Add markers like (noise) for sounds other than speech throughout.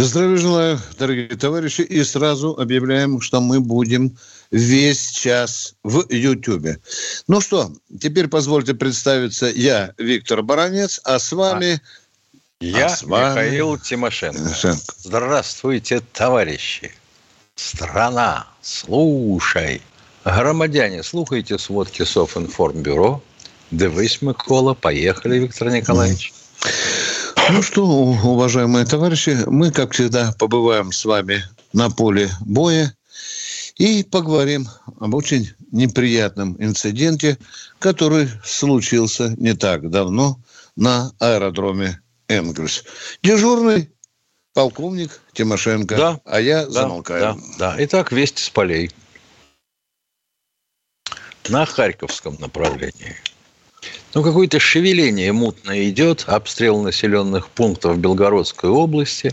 Здравия желаю, дорогие товарищи. И сразу объявляем, что мы будем весь час в Ютьюбе. Ну что, теперь позвольте представиться. Я Виктор Баранец, а с вами... А, я а с вами... Михаил Тимошенко. Тимошенко. Здравствуйте, товарищи. Страна, слушай. Громадяне, слухайте сводки Софинформбюро. Дивись, Микола. Поехали, Виктор Николаевич. Ну что, уважаемые товарищи, мы, как всегда, побываем с вами на поле боя и поговорим об очень неприятном инциденте, который случился не так давно на аэродроме Энгельс. Дежурный полковник Тимошенко, да, а я да, замолкаю. Да, да. Итак, вести с полей. На Харьковском направлении – ну, какое-то шевеление мутное идет, обстрел населенных пунктов Белгородской области,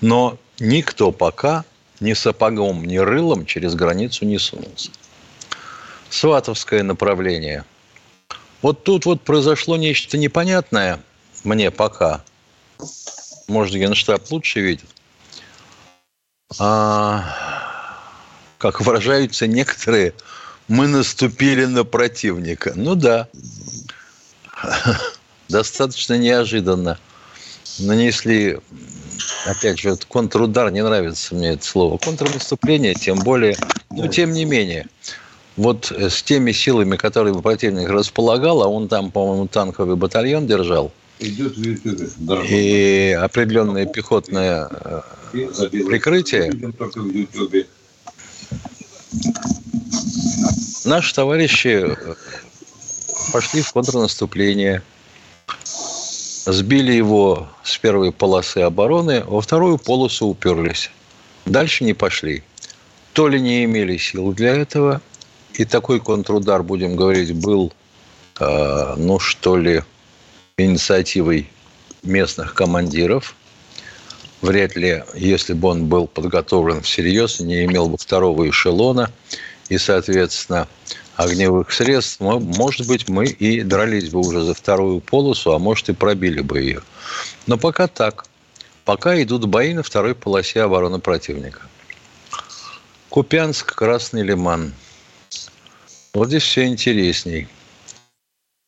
но никто пока ни сапогом, ни рылом через границу не сунулся. Сватовское направление. Вот тут вот произошло нечто непонятное мне пока. Может, Генштаб лучше видит. А, как выражаются некоторые, мы наступили на противника. Ну да, достаточно неожиданно нанесли, опять же, контрудар, не нравится мне это слово, контрнаступление, тем более, но тем не менее, вот с теми силами, которые противник располагал, а он там, по-моему, танковый батальон держал, Идет в И определенное пехотное э, прикрытие. Наши товарищи пошли в контрнаступление, сбили его с первой полосы обороны, во вторую полосу уперлись. Дальше не пошли. То ли не имели сил для этого, и такой контрудар, будем говорить, был, э, ну что ли, инициативой местных командиров. Вряд ли, если бы он был подготовлен всерьез, не имел бы второго эшелона, и, соответственно, огневых средств, может быть, мы и дрались бы уже за вторую полосу, а может и пробили бы ее. Но пока так. Пока идут бои на второй полосе обороны противника. Купянск, Красный Лиман. Вот здесь все интересней.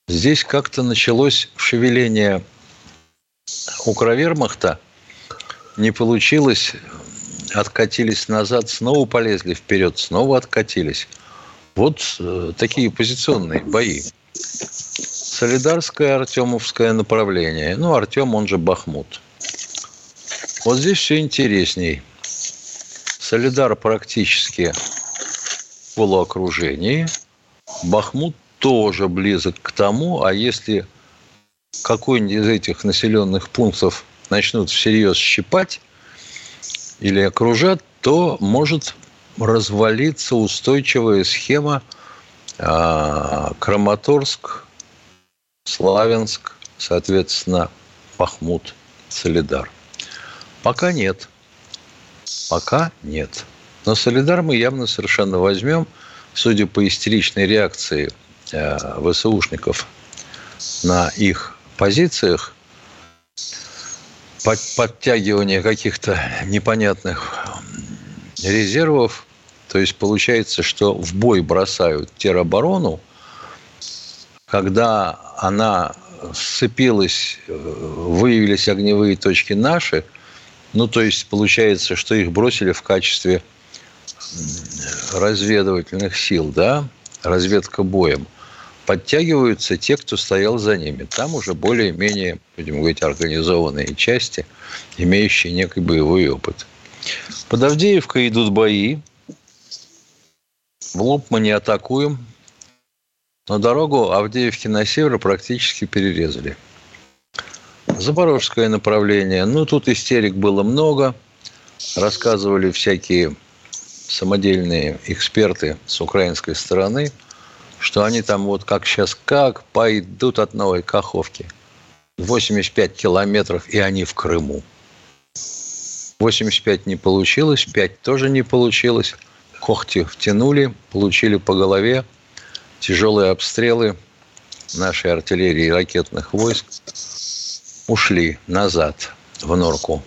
Здесь как-то началось шевеление Укровермахта. Не получилось. Откатились назад, снова полезли вперед, снова откатились – вот э, такие позиционные бои. Солидарское, Артемовское направление. Ну, Артем, он же Бахмут. Вот здесь все интересней. Солидар практически в полуокружении. Бахмут тоже близок к тому, а если какой-нибудь из этих населенных пунктов начнут всерьез щипать или окружат, то может развалиться устойчивая схема а, Краматорск, Славянск, соответственно, Пахмут, Солидар. Пока нет. Пока нет. Но Солидар мы явно совершенно возьмем, судя по истеричной реакции э, ВСУшников на их позициях, под, подтягивание каких-то непонятных резервов. То есть получается, что в бой бросают тероборону, когда она сцепилась, э, выявились огневые точки наши, ну, то есть получается, что их бросили в качестве разведывательных сил, да, разведка боем. Подтягиваются те, кто стоял за ними. Там уже более-менее, будем говорить, организованные части, имеющие некий боевой опыт. Под Авдеевкой идут бои. В лоб мы не атакуем. Но дорогу Авдеевки на север практически перерезали. Запорожское направление. Ну, тут истерик было много. рассказывали всякие самодельные эксперты с украинской стороны, что они там вот как сейчас как пойдут от Новой Каховки. 85 километров, и они в Крыму. 85 не получилось, 5 тоже не получилось. Когти втянули, получили по голове тяжелые обстрелы нашей артиллерии и ракетных войск. Ушли назад в норку.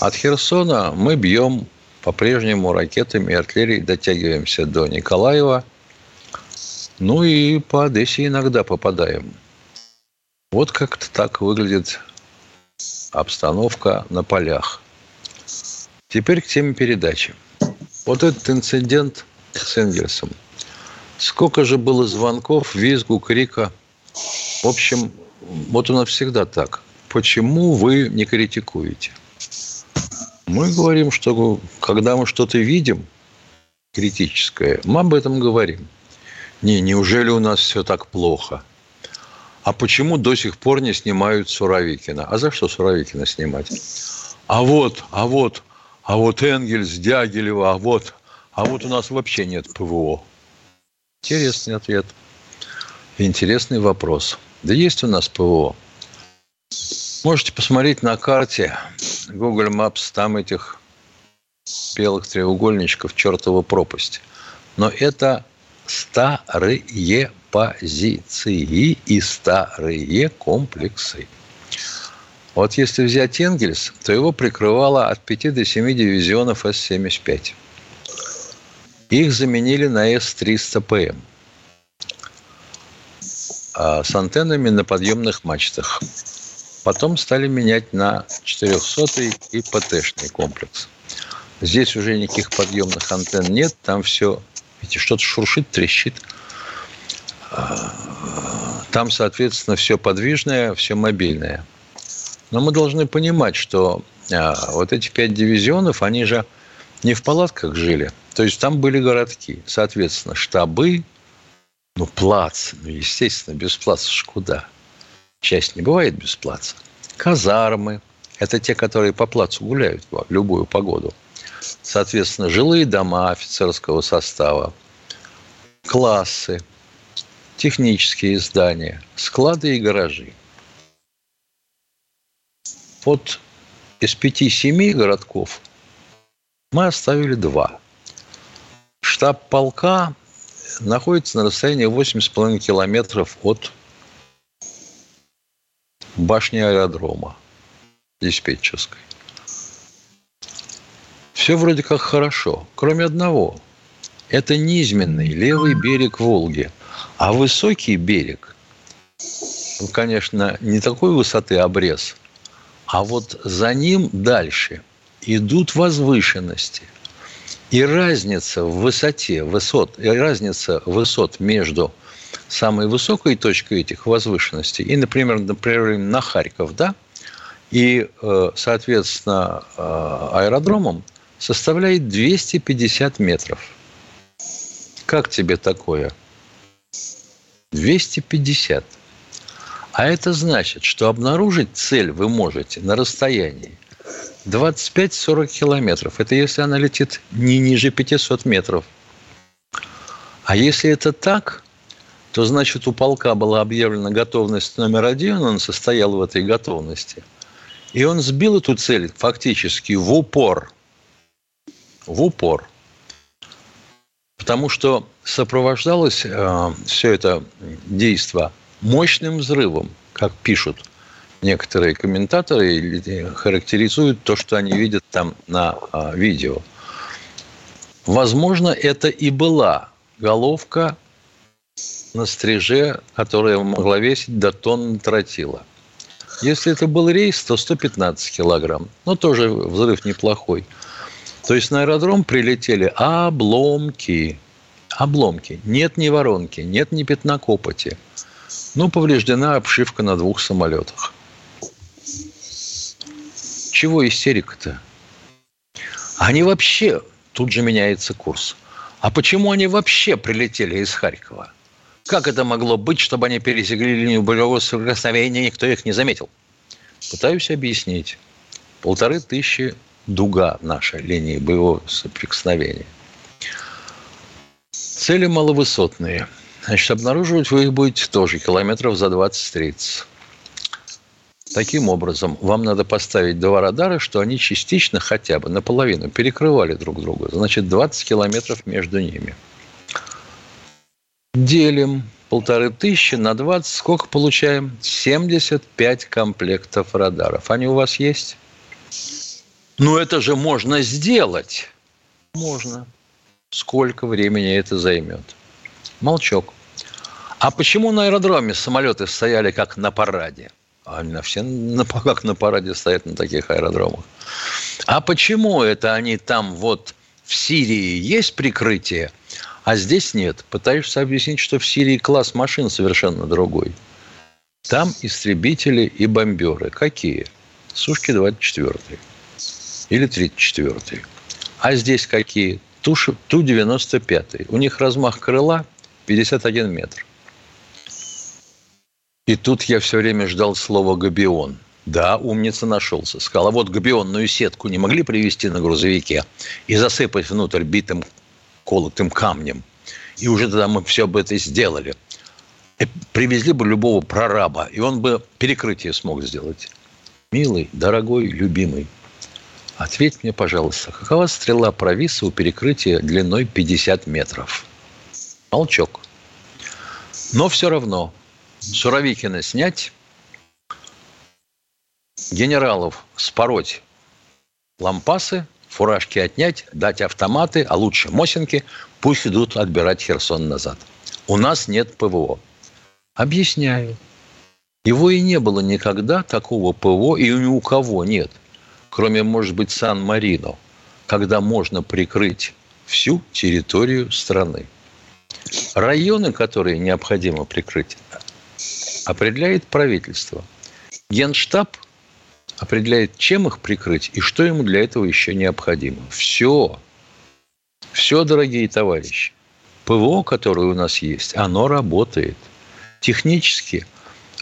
От Херсона мы бьем по-прежнему ракетами и артиллерией, дотягиваемся до Николаева. Ну и по Одессе иногда попадаем. Вот как-то так выглядит обстановка на полях. Теперь к теме передачи. Вот этот инцидент с Энгельсом. Сколько же было звонков, визгу, крика. В общем, вот у нас всегда так. Почему вы не критикуете? Мы говорим, что когда мы что-то видим критическое, мы об этом говорим. Не, неужели у нас все так плохо? А почему до сих пор не снимают Суровикина? А за что Суровикина снимать? А вот, а вот, а вот Энгельс, Дягилева, а вот, а вот у нас вообще нет ПВО. Интересный ответ. Интересный вопрос. Да есть у нас ПВО. Можете посмотреть на карте Google Maps, там этих белых треугольничков чертова пропасть. Но это старые позиции и старые комплексы. Вот если взять Энгельс, то его прикрывало от 5 до 7 дивизионов С-75. Их заменили на С-300ПМ а с антеннами на подъемных мачтах. Потом стали менять на 400 и ПТ-шный комплекс. Здесь уже никаких подъемных антенн нет, там все, видите, что-то шуршит, трещит. А, там, соответственно, все подвижное, все мобильное. Но мы должны понимать, что а, вот эти пять дивизионов, они же не в палатках жили. То есть там были городки. Соответственно, штабы, ну, плац, ну, естественно, без плаца ж куда – часть не бывает без плаца. Казармы – это те, которые по плацу гуляют в любую погоду. Соответственно, жилые дома офицерского состава, классы, технические здания, склады и гаражи. Вот из пяти-семи городков мы оставили два. Штаб полка находится на расстоянии 8,5 километров от башни аэродрома диспетчерской. Все вроде как хорошо, кроме одного. Это низменный левый берег Волги. А высокий берег, конечно, не такой высоты обрез, а вот за ним дальше идут возвышенности. И разница в высоте высот, и разница высот между самой высокой точкой этих возвышенностей, и, например, например на Харьков, да, и, э, соответственно, э, аэродромом составляет 250 метров. Как тебе такое? 250. А это значит, что обнаружить цель вы можете на расстоянии 25-40 километров. Это если она летит не ниже 500 метров. А если это так, то значит у полка была объявлена готовность номер один, он состоял в этой готовности. И он сбил эту цель фактически в упор. В упор. Потому что сопровождалось э, все это действо мощным взрывом, как пишут некоторые комментаторы, характеризуют то, что они видят там на э, видео. Возможно, это и была головка на стриже, которая могла весить до тонны тротила. Если это был рейс, то 115 килограмм. Но тоже взрыв неплохой. То есть на аэродром прилетели обломки. Обломки. Нет ни воронки, нет ни пятна копоти. Ну, повреждена обшивка на двух самолетах. Чего истерика-то? Они вообще, тут же меняется курс. А почему они вообще прилетели из Харькова? Как это могло быть, чтобы они пересекли линию боевого соприкосновения, никто их не заметил? Пытаюсь объяснить. Полторы тысячи дуга нашей линии боевого соприкосновения. Цели маловысотные. Значит, обнаруживать вы их будете тоже километров за 20-30. Таким образом, вам надо поставить два радара, что они частично хотя бы наполовину перекрывали друг друга. Значит, 20 километров между ними. Делим полторы тысячи на 20. Сколько получаем? 75 комплектов радаров. Они у вас есть? Ну, это же можно сделать. Можно. Сколько времени это займет? Молчок. А почему на аэродроме самолеты стояли как на параде? Они все на, (laughs) как на параде стоят на таких аэродромах. А почему это они там вот в Сирии есть прикрытие, а здесь нет? Пытаешься объяснить, что в Сирии класс машин совершенно другой. Там истребители и бомберы. Какие? Сушки 24 или 34 А здесь какие? Ту-95. У них размах крыла 51 метр. И тут я все время ждал слова «габион». Да, умница нашелся. Сказал, а вот габионную сетку не могли привезти на грузовике и засыпать внутрь битым колотым камнем. И уже тогда мы все бы это сделали. И привезли бы любого прораба, и он бы перекрытие смог сделать. Милый, дорогой, любимый, ответь мне, пожалуйста, какова стрела провиса у перекрытия длиной 50 метров? Молчок. Но все равно Суровикина снять, генералов спороть лампасы, фуражки отнять, дать автоматы, а лучше Мосинки, пусть идут отбирать Херсон назад. У нас нет ПВО. Объясняю. Его и не было никогда, такого ПВО, и ни у кого нет. Кроме, может быть, Сан-Марино, когда можно прикрыть всю территорию страны. Районы, которые необходимо прикрыть, определяет правительство. Генштаб определяет, чем их прикрыть и что ему для этого еще необходимо. Все. Все, дорогие товарищи. ПВО, которое у нас есть, оно работает. Технически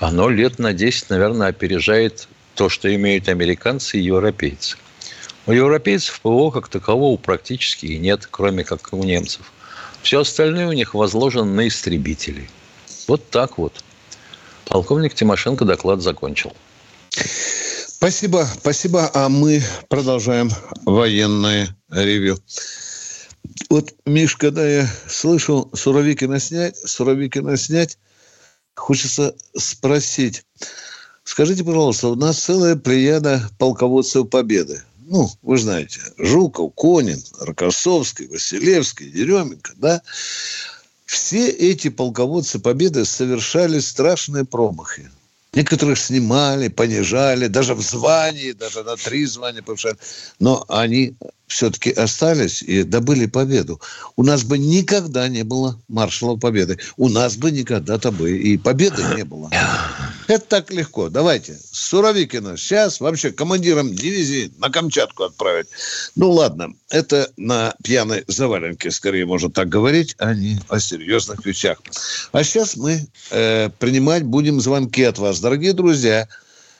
оно лет на 10, наверное, опережает то, что имеют американцы и европейцы. У европейцев ПВО как такового практически и нет, кроме как у немцев. Все остальное у них возложено на истребителей. Вот так вот. Полковник Тимошенко доклад закончил. Спасибо, спасибо. А мы продолжаем военное ревю. Вот, Миш, когда я слышал Суровикина снять, Суровикина снять, хочется спросить. Скажите, пожалуйста, у нас целая плеяда полководцев Победы. Ну, вы знаете, Жуков, Конин, Рокоссовский, Василевский, Еременко, да? Все эти полководцы Победы совершали страшные промахи. Некоторых снимали, понижали, даже в звании, даже на три звания повышали. Но они все-таки остались и добыли победу. У нас бы никогда не было маршала победы. У нас бы никогда-то бы и победы не было. (clears throat) Это так легко. Давайте. Суровикина сейчас вообще командиром дивизии на Камчатку отправить. Ну, ладно. Это на пьяной заваленке, скорее можно так говорить, а не о серьезных вещах. А сейчас мы э, принимать будем звонки от вас. Дорогие друзья,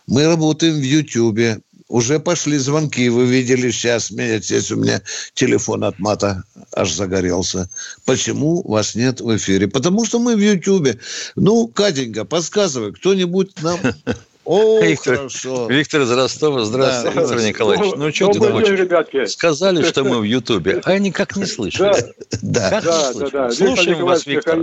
мы работаем в Ютьюбе уже пошли звонки, вы видели сейчас, здесь у меня телефон от мата аж загорелся. Почему вас нет в эфире? Потому что мы в Ютьюбе. Ну, Катенька, подсказывай, кто-нибудь нам (laughs) о, Виктор, хорошо. Виктор из Ростова. Здравствуйте, да, Виктор Николаевич. Ну, что ты хочешь? ребятки. Сказали, что мы в Ютубе, а я никак не слышу. (laughs) Да, да, да, да. Слушаем вас, Виктор.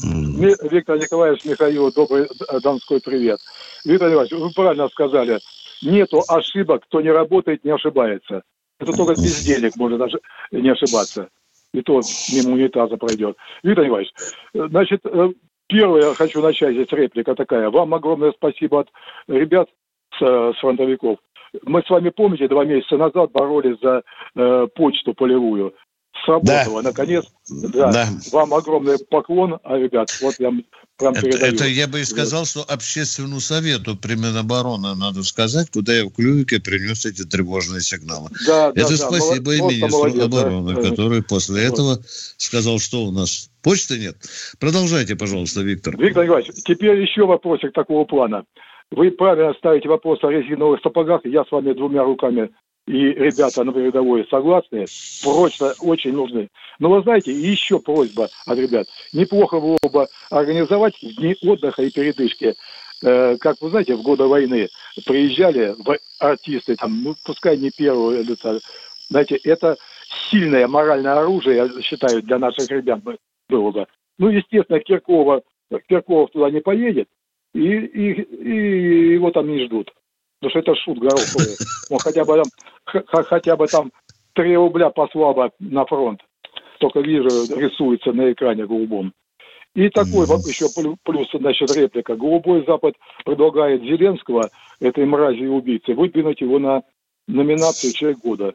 Виктор Николаевич Михаил, добрый э, Донской привет. Виктор Николаевич, вы правильно сказали нету ошибок, кто не работает, не ошибается. Это только без денег можно не ошибаться. И то мимо унитаза пройдет. Виктор Николаевич, значит, э, первое хочу начать, здесь реплика такая. Вам огромное спасибо от ребят с, с фронтовиков. Мы с вами, помните, два месяца назад боролись за э, почту полевую сработало. Да. Наконец, да. да. Вам огромный поклон, а, ребят, вот я прям это, передаю. Это я бы и сказал, что общественному совету при Минобороны, надо сказать, куда я в Клювике принес эти тревожные сигналы. Да, это да, спасибо да. и министру молодец, обороны, да. который после вот. этого сказал, что у нас почты нет. Продолжайте, пожалуйста, Виктор. Виктор Николаевич, теперь еще вопросик такого плана. Вы правильно ставите вопрос о резиновых сапогах, я с вами двумя руками и ребята на передовой согласны, прочно очень нужны. Но вы знаете, еще просьба от ребят. Неплохо было бы организовать дни отдыха и передышки. Э, как вы знаете, в годы войны приезжали артисты, там, ну, пускай не первого лица. Знаете, это сильное моральное оружие, я считаю, для наших ребят было бы. Ну, естественно, Киркова, Кирков туда не поедет, и, и, и его там не ждут. Потому что это шут Гороховый. Он хотя бы там, хотя бы там 3 рубля послабо на фронт. Только вижу, рисуется на экране голубом. И такой mm-hmm. еще плюс, значит, реплика. Голубой Запад предлагает Зеленского, этой мрази и убийцы, выдвинуть его на номинацию «Человек года».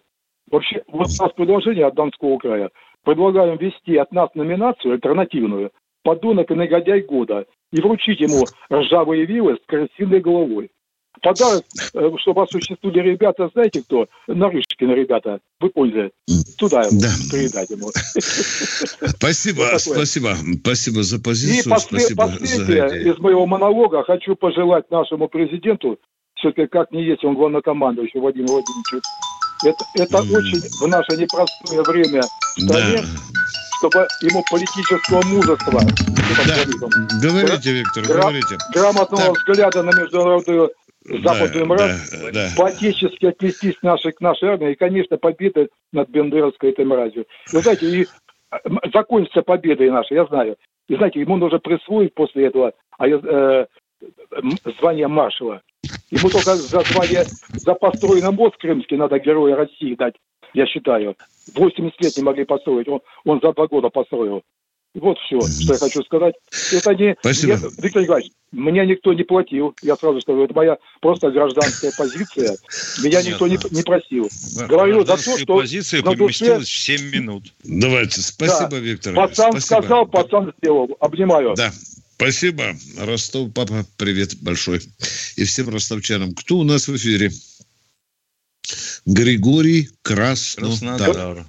Вообще, вот у нас предложение от Донского края. Предлагаем ввести от нас номинацию альтернативную «Подонок и негодяй года» и вручить ему ржавые вилы с красивой головой. Подарок, э, чтобы осуществили ребята, знаете кто? Нарышкины ребята. Вы поняли. Туда да. передать ему. (laughs) Спасибо, спасибо. Спасибо за позицию. И послед, последнее за из моего монолога хочу пожелать нашему президенту, все-таки как не есть, он главнокомандующий Владимир Владимирович, это, это mm. очень в наше непростое время в стране, да. чтобы ему политического мужества. Да. Говорите, Виктор, гра- говорите. Грамотного так. взгляда на международную западную да, мразь, да, да. по-отечески отнестись к нашей, к нашей армии, и, конечно, победа над Бендеровской этой мразью. Вы знаете, и закончится победой нашей, я знаю. И знаете, ему нужно присвоить после этого а, э, звание маршала. Ему только за звание, за построенный мост крымский надо Героя России дать, я считаю. 80 лет не могли построить, он, он за два года построил. Вот все, что я хочу сказать. Это не... Спасибо. Я, Виктор Николаевич, меня никто не платил. Я сразу скажу, это моя просто гражданская позиция. Меня Понятно. никто не, не просил. Говорю за то, что... позиция поместилась душе... в 7 минут. Давайте. Спасибо, да. Виктор. Пацан Спасибо. сказал, пацан сделал. Обнимаю. Да. Спасибо. Ростов, папа, привет большой. И всем ростовчанам. Кто у нас в эфире? Григорий Краснодар. Краснодар.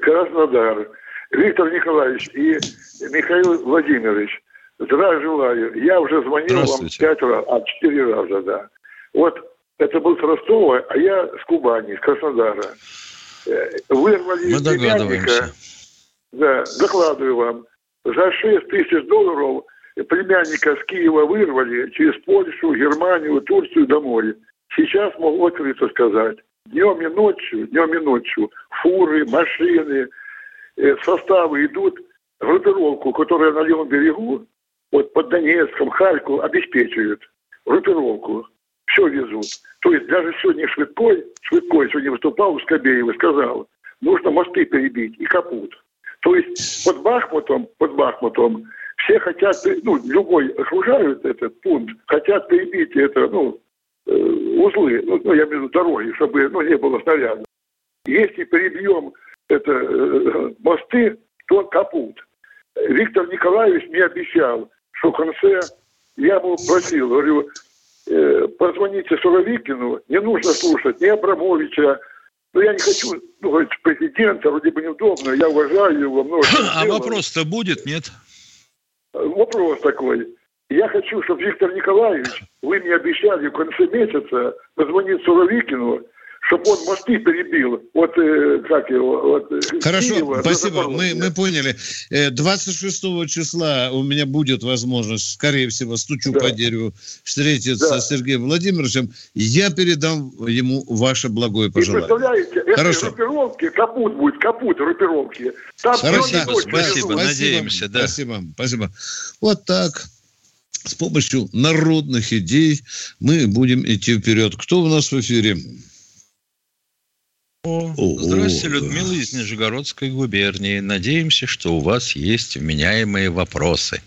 Краснодар. Виктор Николаевич и Михаил Владимирович, здравия желаю. Я уже звонил вам пять раз, а четыре раза, да. Вот это был с Ростова, а я с Кубани, с Краснодара. Э, вырвали Мы догадываемся. Да, докладываю вам. За 6 тысяч долларов племянника с Киева вырвали через Польшу, Германию, Турцию домой. Сейчас могу открыто сказать. Днем и ночью, днем и ночью фуры, машины, Э, составы идут группировку, которая на левом берегу, вот под Донецком, Харьков, обеспечивают группировку. Все везут. То есть даже сегодня Швидкой, Швидкой сегодня выступал у Скобеева, сказал, нужно мосты перебить и капут. То есть под Бахмутом, под Бахмутом все хотят, ну, любой окружают этот пункт, хотят перебить это, ну, э, узлы, ну, ну, я имею в виду дороги, чтобы, ну, не было снарядов. Если перебьем это э, мосты, то капут. Виктор Николаевич мне обещал, что в конце я ему просил, говорю, э, позвоните Суровикину, не нужно слушать ни Абрамовича, ну, я не хочу, ну, говорить, президента, вроде бы неудобно, я уважаю его много. А вопрос-то будет, нет? Вопрос такой. Я хочу, чтобы Виктор Николаевич, вы мне обещали в конце месяца позвонить Суровикину, чтобы он мосты перебил. Вот э, как его... Вот, э, Хорошо, Киева, спасибо. Мы, мы поняли. 26 э, числа у меня будет возможность, скорее всего, стучу да. по дереву, встретиться да. с Сергеем Владимировичем. Я передам ему ваше благое пожелание. И представляете, Хорошо. это группировки, капут будет, капут группировки. Там спасибо, спасибо, спасибо, надеемся. Да. Спасибо, спасибо. Вот так с помощью народных идей мы будем идти вперед. Кто у нас в эфире? Здравствуйте, Людмила из Нижегородской губернии. Надеемся, что у вас есть вменяемые вопросы.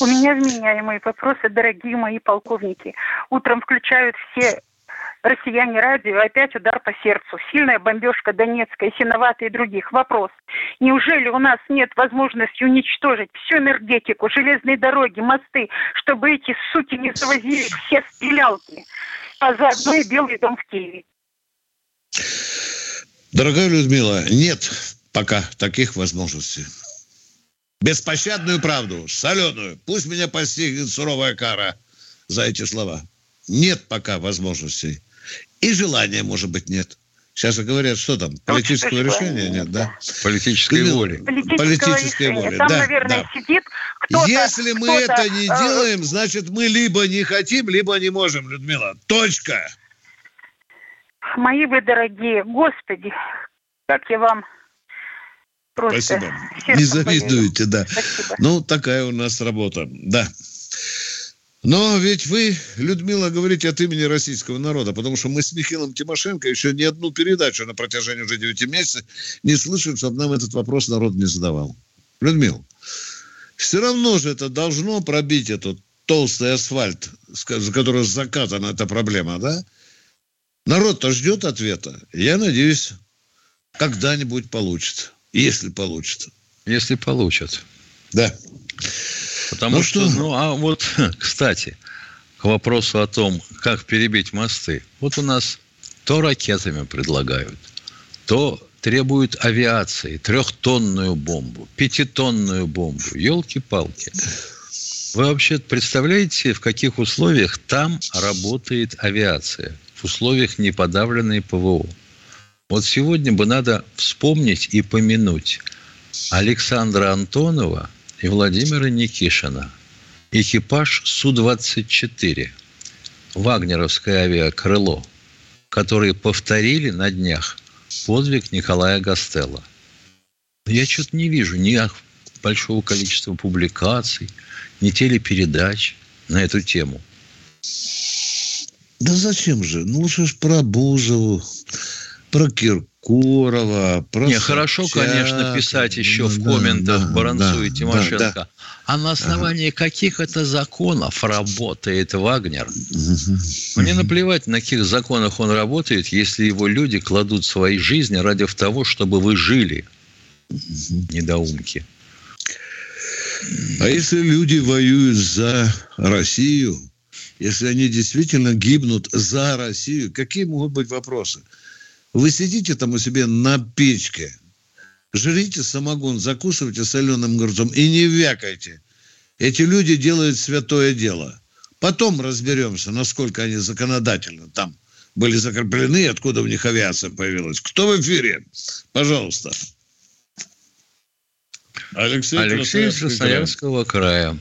У меня вменяемые вопросы, дорогие мои полковники. Утром включают все россияне радио, опять удар по сердцу. Сильная бомбежка Донецкая, Синовата и других. Вопрос. Неужели у нас нет возможности уничтожить всю энергетику, железные дороги, мосты, чтобы эти суки не завозили все стрелялки, а заодно и Белый дом в Киеве? Дорогая Людмила, нет пока таких возможностей. Беспощадную правду, соленую. Пусть меня постигнет суровая кара за эти слова. Нет пока возможностей. И желания, может быть, нет. Сейчас же говорят, что там, политического решения нет, да? Политической Ты, воли. Политической воли, Там, да, наверное, да. сидит кто-то. Если мы кто это не э... делаем, значит, мы либо не хотим, либо не можем, Людмила. Точка. Мои вы дорогие, господи, как я вам просто... Спасибо. Не завидуете, да. Спасибо. Ну, такая у нас работа, да. Но ведь вы, Людмила, говорите от имени российского народа, потому что мы с Михаилом Тимошенко еще ни одну передачу на протяжении уже 9 месяцев не слышим, чтобы нам этот вопрос народ не задавал. Людмила, все равно же это должно пробить этот толстый асфальт, за который закатана эта проблема, да? Народ-то ждет ответа. Я надеюсь, когда-нибудь получит. Если получится. Если получат. Да. Потому ну, что, что, ну, а вот, (laughs) кстати, к вопросу о том, как перебить мосты. Вот у нас то ракетами предлагают, то требуют авиации, трехтонную бомбу, пятитонную бомбу. Елки-палки. Вы вообще представляете, в каких условиях там работает авиация? Условиях неподавленной ПВО. Вот сегодня бы надо вспомнить и помянуть Александра Антонова – и Владимира Никишина. Экипаж Су-24, вагнеровское авиакрыло, которые повторили на днях подвиг Николая Гастелла. Я что-то не вижу ни большого количества публикаций, ни телепередач на эту тему. Да зачем же? Ну, лучше ж про Бузову, про Киркорова, Не, хорошо, конечно, писать еще в комментах да, Баранцу да, и Тимошенко. Да, да. А на основании ага. каких это законов работает Вагнер? Мне наплевать, на каких законах он работает, если его люди кладут свои жизни ради того, чтобы вы жили. Недоумки. А если люди воюют за Россию, если они действительно гибнут за Россию, какие могут быть вопросы? Вы сидите там у себя на печке, жрите самогон, закусывайте соленым грузом и не вякайте. Эти люди делают святое дело. Потом разберемся, насколько они законодательно там были закреплены, откуда у них авиация появилась. Кто в эфире? Пожалуйста. Алексей, Алексей Красноярского края.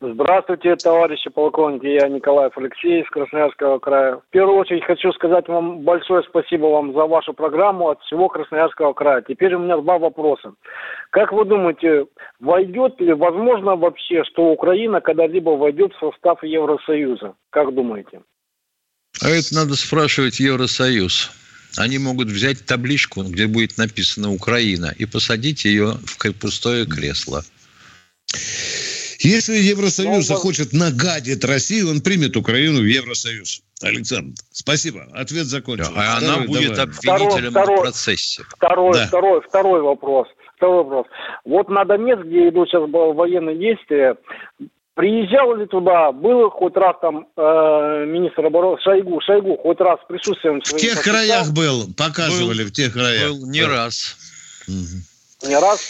Здравствуйте, товарищи полковники. Я Николаев Алексей из Красноярского края. В первую очередь хочу сказать вам большое спасибо вам за вашу программу от всего Красноярского края. Теперь у меня два вопроса. Как вы думаете, войдет ли, возможно вообще, что Украина когда-либо войдет в состав Евросоюза? Как думаете? А это надо спрашивать Евросоюз. Они могут взять табличку, где будет написано «Украина», и посадить ее в пустое кресло. Если Евросоюз ну, захочет нагадить Россию, он примет Украину в Евросоюз. Александр, спасибо. Ответ закончен. А она будет давай. обвинителем второй, в процессе. Второй, да. второй, второй вопрос. Второй вопрос. Вот на Донецк, где идут сейчас военные действия, Приезжал ли туда, был хоть раз там э, министр обороны Шойгу, Шойгу хоть раз присутствием В тех краях был, показывали был, в тех краях. Был не раз. Угу. Не раз?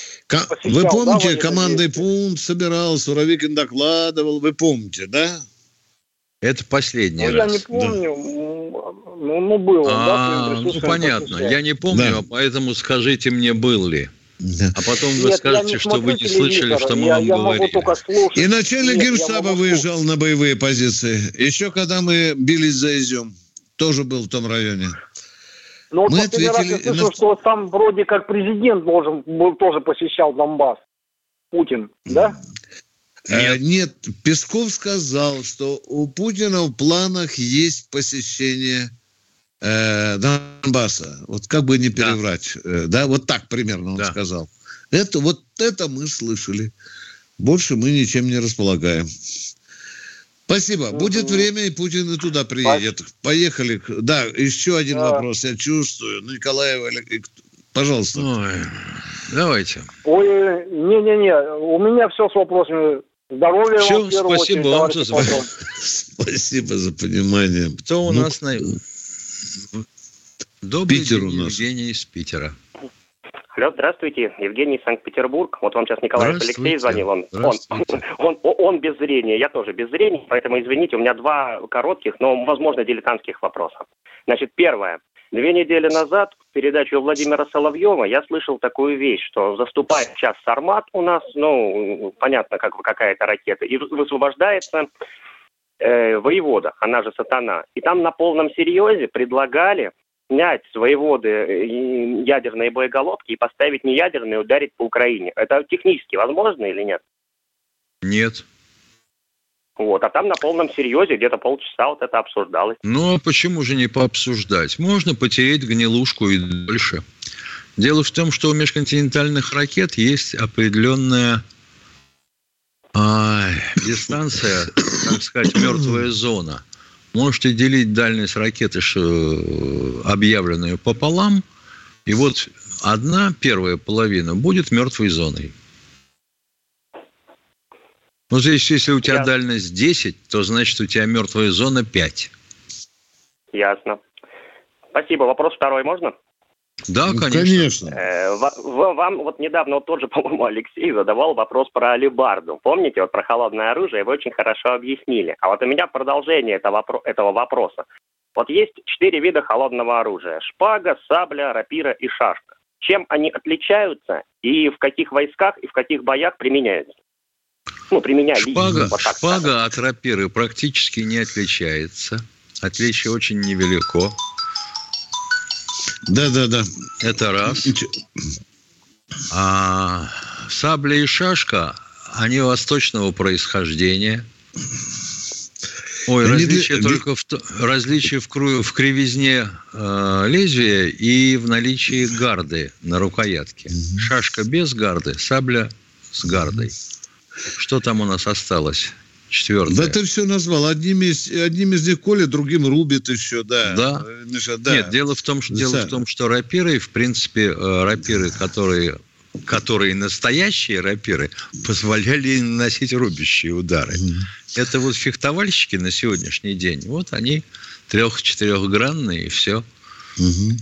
Вы помните, да, командой ПУМ собирал, Суровикин докладывал, вы помните, да? Это последний ну, раз. Я не помню. Да. Ну, ну, было. А, да, ну, понятно. Я не помню, да. поэтому скажите мне, был ли. Да. А потом вы Нет, скажете, что вы не слышали, что мы я, вам я говорили. И начальник Нет, генштаба выезжал на боевые позиции. Еще когда мы бились за Изюм. Тоже был в том районе. Но вот Мы последний ответили... раз я слышал, что там вроде как президент должен был тоже посещал Донбасс. Путин, да? Нет. Нет, Песков сказал, что у Путина в планах есть посещение э, Донбасса. Вот как бы не переврать. Да, э, да вот так примерно он да. сказал. Это вот это мы слышали. Больше мы ничем не располагаем. Спасибо. Будет время, и Путин и туда приедет. Поехали. Да, еще один да. вопрос. Я чувствую. Ну, Николаева, пожалуйста. Ой, давайте. Ой, не-не-не. У меня все с вопросами. Здоровья все, вам, спасибо вам. За... (laughs) спасибо за понимание. Кто у ну, нас на... Добрый Питер день, у нас. Евгений из Питера. Алло, здравствуйте, Евгений Санкт-Петербург. Вот вам сейчас Николай Алексей звонил. Он, (laughs) он, он, он, без зрения, я тоже без зрения, поэтому извините, у меня два коротких, но, возможно, дилетантских вопроса. Значит, первое. Две недели назад в передачу Владимира Соловьева я слышал такую вещь, что заступает сейчас Сармат у нас, ну, понятно, как какая-то ракета, и высвобождается э, воевода, она же сатана. И там на полном серьезе предлагали снять с воеводы э, ядерные боеголовки и поставить неядерные и ударить по Украине. Это технически возможно или нет? Нет. Вот, а там на полном серьезе где-то полчаса вот это обсуждалось. Ну, а почему же не пообсуждать? Можно потереть гнилушку и дольше. Дело в том, что у межконтинентальных ракет есть определенная а, дистанция, так сказать, мертвая зона – можете делить дальность ракеты, э, объявленную пополам, и вот одна первая половина будет мертвой зоной. Ну, здесь, если у тебя Я... дальность 10, то значит у тебя мертвая зона 5. Ясно. Спасибо. Вопрос второй можно? Да, ну, конечно. конечно. Э, вам вот недавно вот тот же, (laughs) по-моему, Алексей задавал вопрос про алибарду. Помните, вот про холодное оружие вы очень хорошо объяснили. А вот у меня продолжение этого, этого вопроса. Вот есть четыре вида холодного оружия. Шпага, сабля, рапира и шашка. Чем они отличаются и в каких войсках и в каких боях применяются? Ну, применяли. Шпага, вот шпага от рапиры практически не отличается. Отличие очень невелико. Да, да, да. Это раз. А сабля и шашка, они восточного происхождения. Ой, они различие для... только в, различие в, кру... в кривизне э, лезвия и в наличии гарды на рукоятке. Угу. Шашка без гарды, сабля с гардой. Что там у нас осталось? Четвертое. Да ты все назвал. Одним из, одним из них колет, другим рубит еще, да. Да. Миша, да. Нет, дело в том, что, дело в том, что рапиры, в принципе, э, рапиры, которые которые настоящие рапиры, позволяли наносить рубящие удары. Это вот фехтовальщики на сегодняшний день, вот они трех-четырехгранные, и все. Mm-hmm.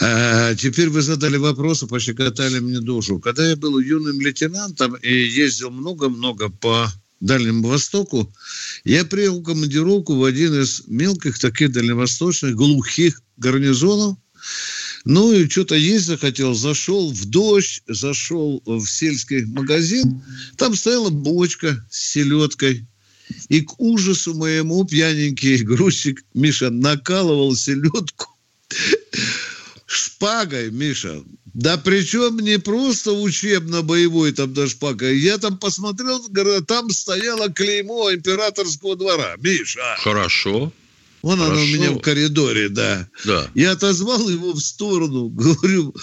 А, теперь вы задали вопрос, пощекотали мне душу. Когда я был юным лейтенантом и ездил много-много по Дальнему Востоку, я приехал в командировку в один из мелких таких дальневосточных глухих гарнизонов. Ну и что-то есть захотел, зашел в дождь, зашел в сельский магазин, там стояла бочка с селедкой. И к ужасу моему пьяненький грузчик Миша накалывал селедку шпагой, Миша. Да причем не просто учебно-боевой там даже шпага. Я там посмотрел, там стояло клеймо императорского двора. Миша. Хорошо. Вон Хорошо. оно у меня в коридоре, да. да. Я отозвал его в сторону, (laughs) говорю,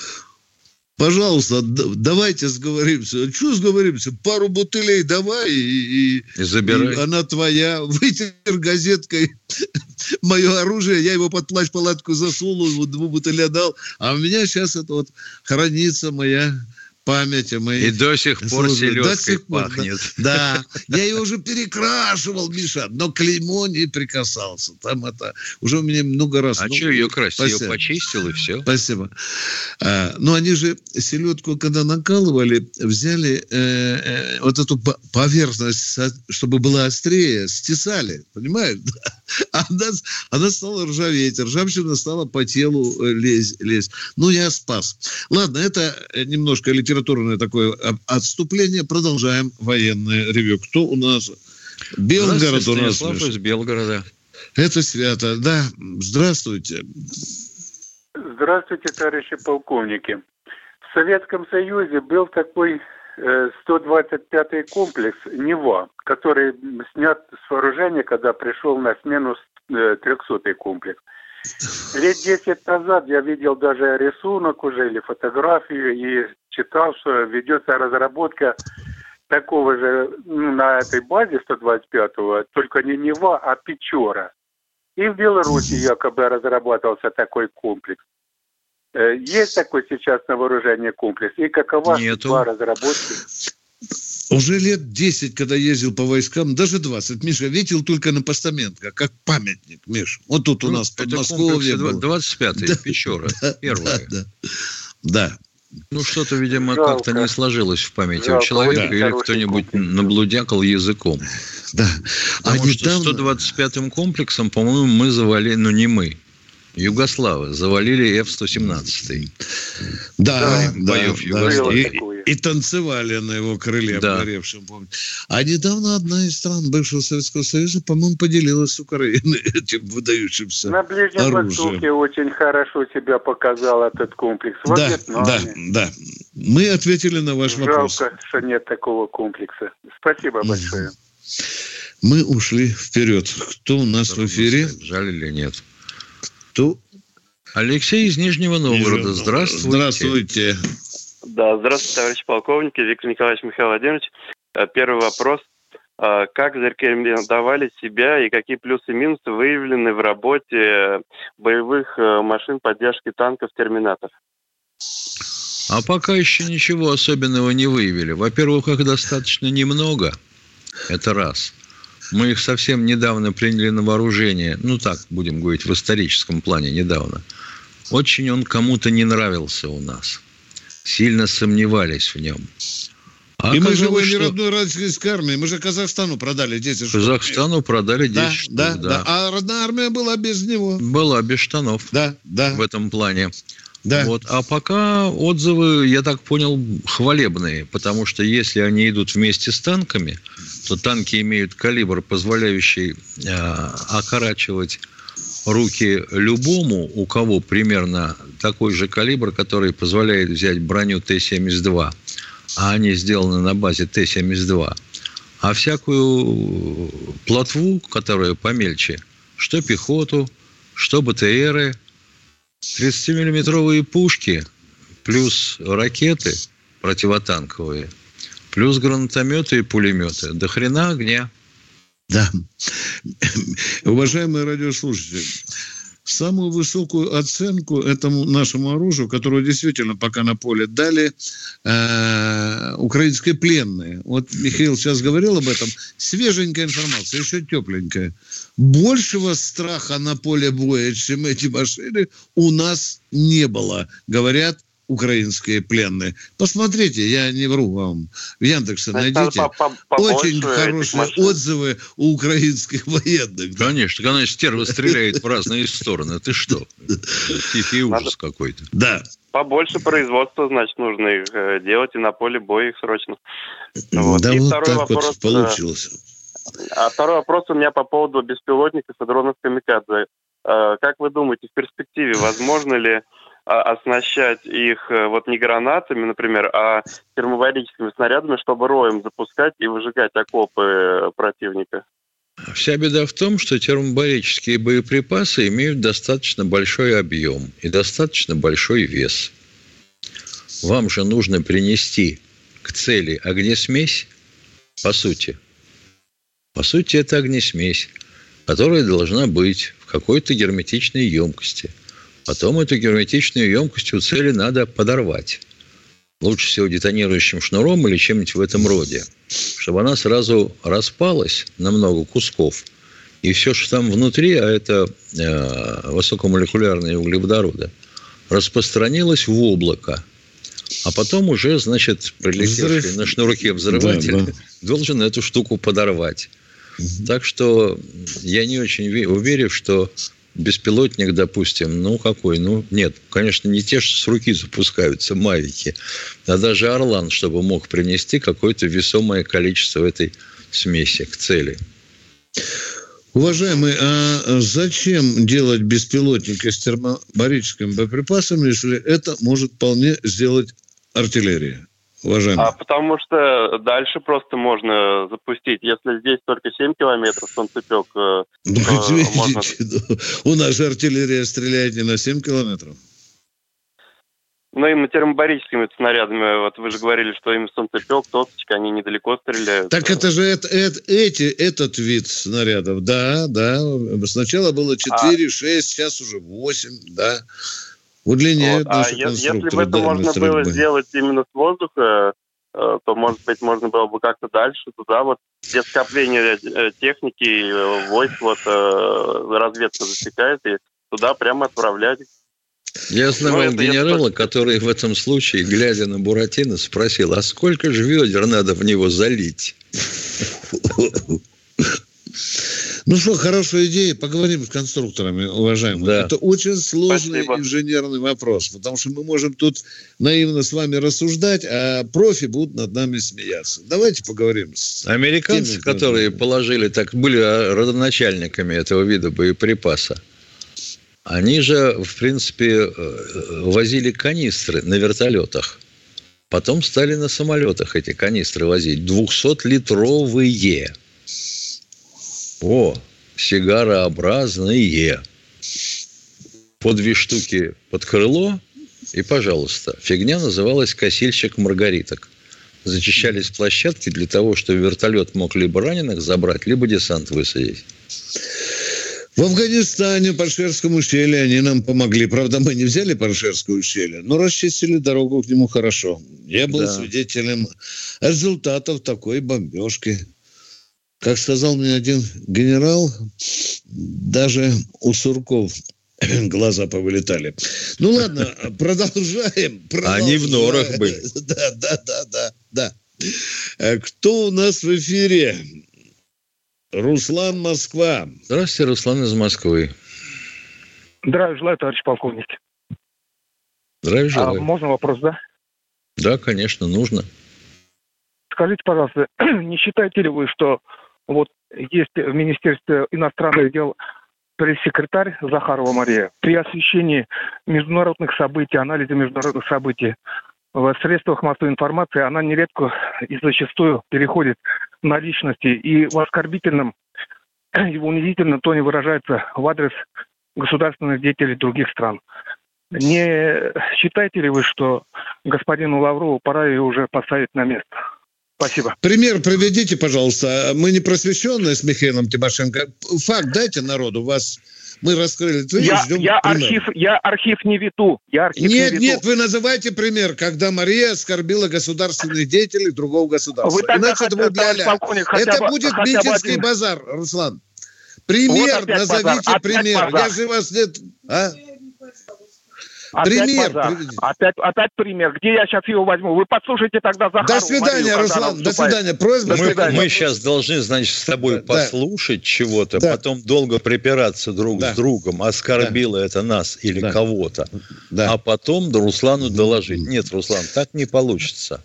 пожалуйста, давайте сговоримся. Что сговоримся? Пару бутылей давай, и, и, и забирай. И она твоя. (laughs) Вытер газеткой (laughs) мое оружие, я его под плащ-палатку засунул, вот дву бутыля дал, а у меня сейчас это вот хранится моя память о моей... И до сих пор селедкой до сих пор, пахнет. Да, да, я ее уже перекрашивал, Миша, но клеймо не прикасался. Там это уже у меня много раз... А ну, что ее красить? Спасибо. Ее почистил и все? Спасибо. А, ну, они же селедку, когда накалывали, взяли э, э, вот эту поверхность, чтобы была острее, стесали, понимаешь? (laughs) (laughs) Она, она стала ржаветь, ржавчина стала по телу э, лезть. лезть. Ну, я спас. Ладно, это немножко литература литературное такое отступление. Продолжаем военное ревю. Кто у нас? Белгород у нас. из Белгорода. Это свято. Да, здравствуйте. Здравствуйте, товарищи полковники. В Советском Союзе был такой 125-й э, комплекс «Нева», который снят с вооружения, когда пришел на смену 300-й э, комплекс. Лет 10 назад я видел даже рисунок уже или фотографию и читал, что ведется разработка такого же ну, на этой базе 125-го, только не Нева, а Печора. И в Беларуси якобы разрабатывался такой комплекс. Э, есть такой сейчас на вооружении комплекс? И какова Нету. судьба разработки? Уже лет 10, когда ездил по войскам, даже 20, Миша, видел только на постаментках, как памятник, Миш. Вот тут у ну, нас в Подмосковье 25-й, да, Печора, да, первая. Да, да. да. Ну, что-то, видимо, как-то не сложилось в памяти Жалко. у человека, да. или кто-нибудь наблудякал языком. Да. А Потому а недавно... что 125-м комплексом, по-моему, мы завалили, ну не мы, Югославы завалили F-117. Да, да, боев да, да. И, и танцевали на его крыле да. обгоревшем. Помню. А недавно одна из стран бывшего Советского Союза, по-моему, поделилась с Украиной (laughs) этим выдающимся На Ближнем оружием. Востоке очень хорошо себя показал этот комплекс. В да, да, да. Мы ответили на ваш Жалко, вопрос. Жалко, что нет такого комплекса. Спасибо большое. Мы ушли вперед. Кто у нас в эфире? Жаль или нет? Кто? Алексей из Нижнего Новгорода. Здравствуйте. Здравствуйте. Да, здравствуйте, товарищ полковник, Виктор Николаевич Михаил Владимирович. Э, первый вопрос. Э, как зарекомендовали себя и какие плюсы и минусы выявлены в работе боевых э, машин поддержки танков «Терминатор»? А пока еще ничего особенного не выявили. Во-первых, их достаточно немного. Это раз. Мы их совсем недавно приняли на вооружение. Ну так, будем говорить, в историческом плане недавно. Очень он кому-то не нравился у нас. Сильно сомневались в нем. А и мы же его что... ни родной российской армии. Мы же Казахстану продали 10 штук. Казахстану продали 10 да, штук, да, да. да. А родная армия была без него. Была без штанов. Да, да. В этом плане. Да. Вот. А пока отзывы, я так понял, хвалебные, потому что если они идут вместе с танками, то танки имеют калибр, позволяющий э, окорачивать руки любому, у кого примерно такой же калибр, который позволяет взять броню Т-72, а они сделаны на базе Т-72. А всякую плотву, которая помельче, что пехоту, что БТРы – 30-миллиметровые пушки, плюс ракеты противотанковые, плюс гранатометы и пулеметы. До хрена огня. Да. Уважаемые радиослушатели, самую высокую оценку этому нашему оружию, которое действительно пока на поле дали э, украинские пленные. Вот Михаил сейчас говорил об этом. Свеженькая информация, еще тепленькая. Большего страха на поле боя, чем эти машины, у нас не было, говорят украинские пленные. Посмотрите, я не вру вам. В Яндексе найдите. Очень хорошие отзывы у украинских (laughs) военных. Конечно, когда стерва стреляет в разные (laughs) стороны. Ты что? Тихий ужас какой-то. Да. Побольше производства, значит, нужно их э, делать и на поле боя их срочно. Вот. Да и вот так вопрос, вот получилось. А второй вопрос у меня по поводу беспилотников и дронов «Камикадзе». Э, как вы думаете, в перспективе возможно ли оснащать их э, вот не гранатами, например, а термобарическими снарядами, чтобы роем запускать и выжигать окопы э, противника. Вся беда в том, что термобарические боеприпасы имеют достаточно большой объем и достаточно большой вес. Вам же нужно принести к цели огнесмесь, по сути. По сути, это огнесмесь, которая должна быть в какой-то герметичной емкости – Потом эту герметичную емкость у цели надо подорвать. Лучше всего детонирующим шнуром или чем-нибудь в этом роде. Чтобы она сразу распалась на много кусков. И все, что там внутри, а это э, высокомолекулярные углеводороды, распространилось в облако. А потом уже, значит, прилетевший Взрыв. на шнурке взрыватель да, да. должен эту штуку подорвать. Угу. Так что я не очень уверен, что беспилотник, допустим, ну какой? Ну нет, конечно, не те, что с руки запускаются, мавики, а даже Орлан, чтобы мог принести какое-то весомое количество этой смеси к цели. Уважаемый, а зачем делать беспилотники с термобарическими боеприпасами, если это может вполне сделать артиллерия? Уважаемый? А потому что дальше просто можно запустить. Если здесь только 7 километров солнцепек, э, ну, э, можно... у нас же артиллерия стреляет не на 7 километров. Ну, именно термобарическими снарядами, вот вы же говорили, что им солнцепек, тосочка, они недалеко стреляют. Так это же это, это, эти, этот вид снарядов, да, да. Сначала было 4, а... 6, сейчас уже 8, да. Удлиняют вот. А если бы это можно было сделать именно с воздуха, э, то, может быть, можно было бы как-то дальше туда, вот, где скопление э, техники, э, войск, вот, разведка засекает, и туда прямо отправлять Я знавал ну, генерала, я... который в этом случае, глядя на Буратино, спросил, а сколько же ведер надо в него залить? (laughs) Ну что, хорошая идея. Поговорим с конструкторами, уважаемые. Да. Это очень сложный Спасибо. инженерный вопрос, потому что мы можем тут наивно с вами рассуждать, а профи будут над нами смеяться. Давайте поговорим с Американцы, теми, которые положили, так были родоначальниками этого вида боеприпаса, они же, в принципе, э, возили канистры на вертолетах. Потом стали на самолетах эти канистры возить. 200-литровые. О, сигарообразные. По две штуки под крыло, и, пожалуйста, фигня называлась «Косильщик маргариток». Зачищались площадки для того, чтобы вертолет мог либо раненых забрать, либо десант высадить. В Афганистане, по Шерскому ущелью, они нам помогли. Правда, мы не взяли Паршерское ущелье, но расчистили дорогу к нему хорошо. Я был да. свидетелем результатов такой бомбежки. Как сказал мне один генерал, даже у сурков (clears throat) глаза повылетали. Ну ладно, (laughs) продолжаем. продолжаем. Они в норах были. (laughs) Да, да, да, да, да. Э, кто у нас в эфире? Руслан Москва. Здравствуйте, Руслан из Москвы. Здравия желаю, товарищ полковник. Здравия а желаю. А, можно вопрос, да? Да, конечно, нужно. Скажите, пожалуйста, (clears throat) не считаете ли вы, что вот есть в Министерстве иностранных дел пресс-секретарь Захарова Мария. При освещении международных событий, анализе международных событий в средствах массовой информации она нередко и зачастую переходит на личности и в оскорбительном и в унизительном тоне выражается в адрес государственных деятелей других стран. Не считаете ли вы, что господину Лаврову пора ее уже поставить на место? Спасибо. Пример приведите, пожалуйста. Мы не просвещенные с Михаилом Тимошенко. Факт дайте народу. Вас мы раскрыли я, ждем я архив, я архив не веду. Я архив нет, не веду. нет, вы называйте пример, когда Мария оскорбила государственных деятелей другого государства. Вы Иначе это будет для Это бы, будет митинский базар, Руслан. Пример, вот назовите базар. пример. Базар. Я же вас нет... А? Опять пример. Опять, опять пример. Где я сейчас его возьму? Вы послушайте тогда Захару. До свидания, Марию, Руслан. До свидания. Просьба. Мы, свидания. мы сейчас должны, значит, с тобой да. послушать чего-то, да. потом долго припираться друг да. с другом, оскорбило да. это нас или да. кого-то, да. а потом Руслану доложить. Нет, Руслан, так не получится.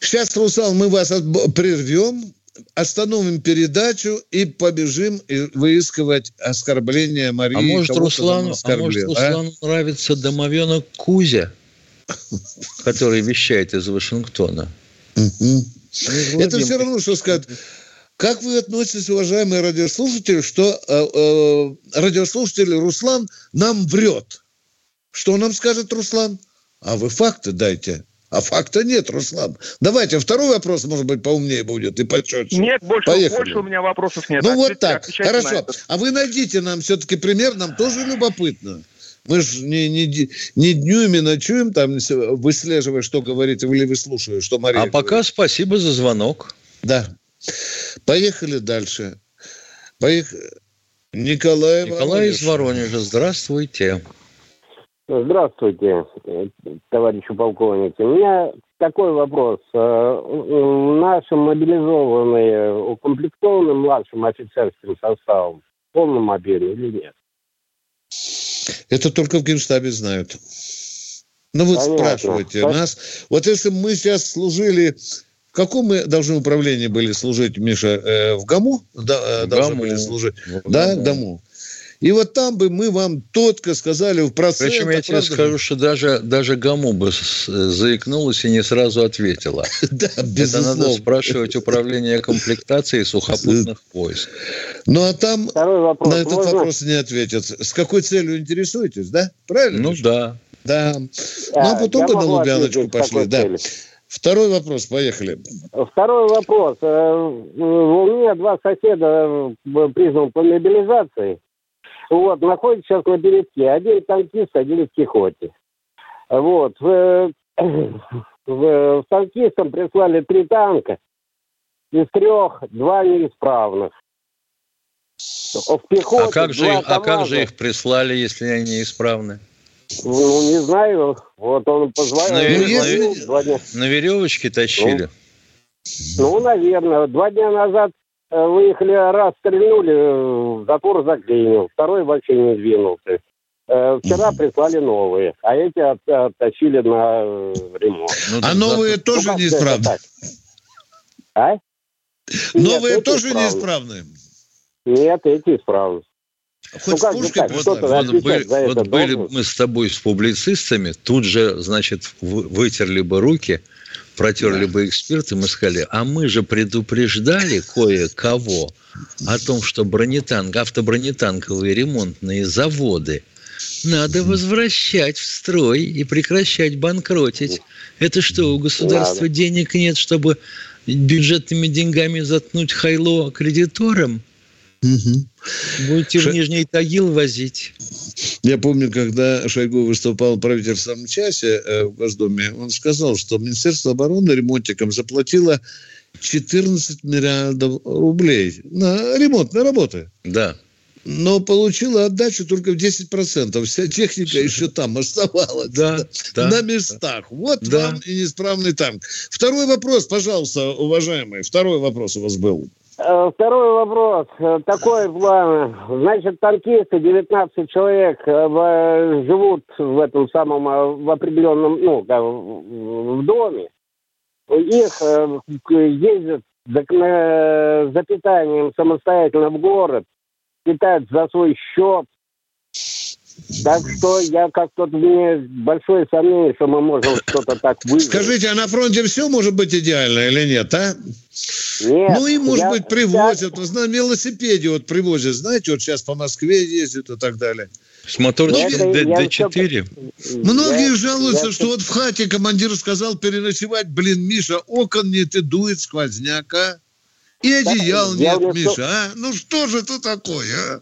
Сейчас, Руслан, мы вас прервем, остановим передачу и побежим выискивать оскорбление Марии. А может, Руслану, а может, а? Руслану а? нравится домовенок Кузя, который вещает из Вашингтона? Это все равно, что сказать. Как вы относитесь, уважаемые радиослушатели, что э, э, радиослушатель Руслан нам врет? Что нам скажет Руслан? А вы факты дайте. А факта нет, Руслан. Давайте, второй вопрос, может быть, поумнее будет и почетче. Нет, больше, Поехали. больше у меня вопросов нет. Ну Ответьте, вот так, хорошо. А вы найдите нам все-таки пример, нам тоже любопытно. Мы же не, не, не днюем ночуем, там выслеживая, что говорит, или выслушивая, что Мария А говорит. пока спасибо за звонок. Да. Поехали дальше. Поехали. Николай, Николай Воронеж. из Воронежа, здравствуйте. Здравствуйте, товарищи полковники. У меня такой вопрос. Э, нашим мобилизованные, укомплектованным младшим офицерским составом в полном объеме или нет? Это только в Генштабе знают. Ну, вы Понятно. спрашиваете так... нас. Вот если мы сейчас служили... В каком мы должны управлении были служить, Миша? Э, в ГАМУ? Да, в должны ГАМУ. были служить. В да, ГАМУ. ГАМУ. И вот там бы мы вам тотко сказали в процентах... Причем я тебе скажу, что даже, даже Гаму бы заикнулась и не сразу ответила. (laughs) Да, Это надо спрашивать управление комплектацией сухопутных (laughs) войск. Ну, а там на этот вопрос не ответят. С какой целью интересуетесь, да? Правильно? Ну, да. Да. Ну, а потом бы на Лубяночку пошли, да. Второй вопрос, поехали. Второй вопрос. Э, у меня два соседа э, признан по мобилизации. Вот, находится сейчас на передке. Один танкист, один в пехоте. Вот. В, (clears throat) в, в танкистам прислали три танка. Из трех два неисправных. В пехоте а как же, их, а как же их прислали, если они неисправны? Ну, не знаю. Вот он позвонил. На, вер... два дня. на веревочке тащили? Ну, ну, наверное. Два дня назад э, выехали, раз стрельнули, затвор заклинил, второй вообще не двинулся. Э, вчера прислали новые, а эти оттащили на э, ремонт. Ну, а новые за... тоже ну, неисправны? А? Новые Нет, тоже неисправны? Нет, эти исправны. Хоть ну, пушкой вот, вот, были, вот были мы с тобой с публицистами, тут же, значит, вытерли бы руки, протерли бы эксперты, мы сказали, а мы же предупреждали кое-кого о том, что бронетанк, автобронетанковые ремонтные заводы надо возвращать в строй и прекращать банкротить. Это что, у государства денег нет, чтобы бюджетными деньгами заткнуть хайло кредиторам? Угу. Будете Ш... в Нижний Тагил возить. Я помню, когда Шойгу выступал в правительственном часе э, в Госдуме, он сказал, что Министерство обороны ремонтикам заплатило 14 миллиардов рублей на ремонтные работы. Да. Но получила отдачу только в 10%. Вся техника еще там оставалась. Да, да, на местах. Вот да. вам и неисправный танк. Второй вопрос, пожалуйста, уважаемый. Второй вопрос у вас был. Э, второй вопрос. Э, такой план. Значит, танкисты, 19 человек, э, живут в этом самом, в определенном, ну, в доме. Их ездят за, за питанием самостоятельно в город, питают за свой счет. Так что я как-то мне большое сомнение, что мы можем что-то так выиграть. Скажите, а на фронте все может быть идеально или нет, а? Нет, ну и, может я, быть, привозят. Я... На велосипеде вот привозят. Знаете, вот сейчас по Москве ездят и так далее. С моторчиком D4? Многие я, жалуются, я... что вот в хате командир сказал переночевать. Блин, Миша, окон нет и дует сквозняк, а? И одеял нет, Миша, а? Ну что же это такое, а?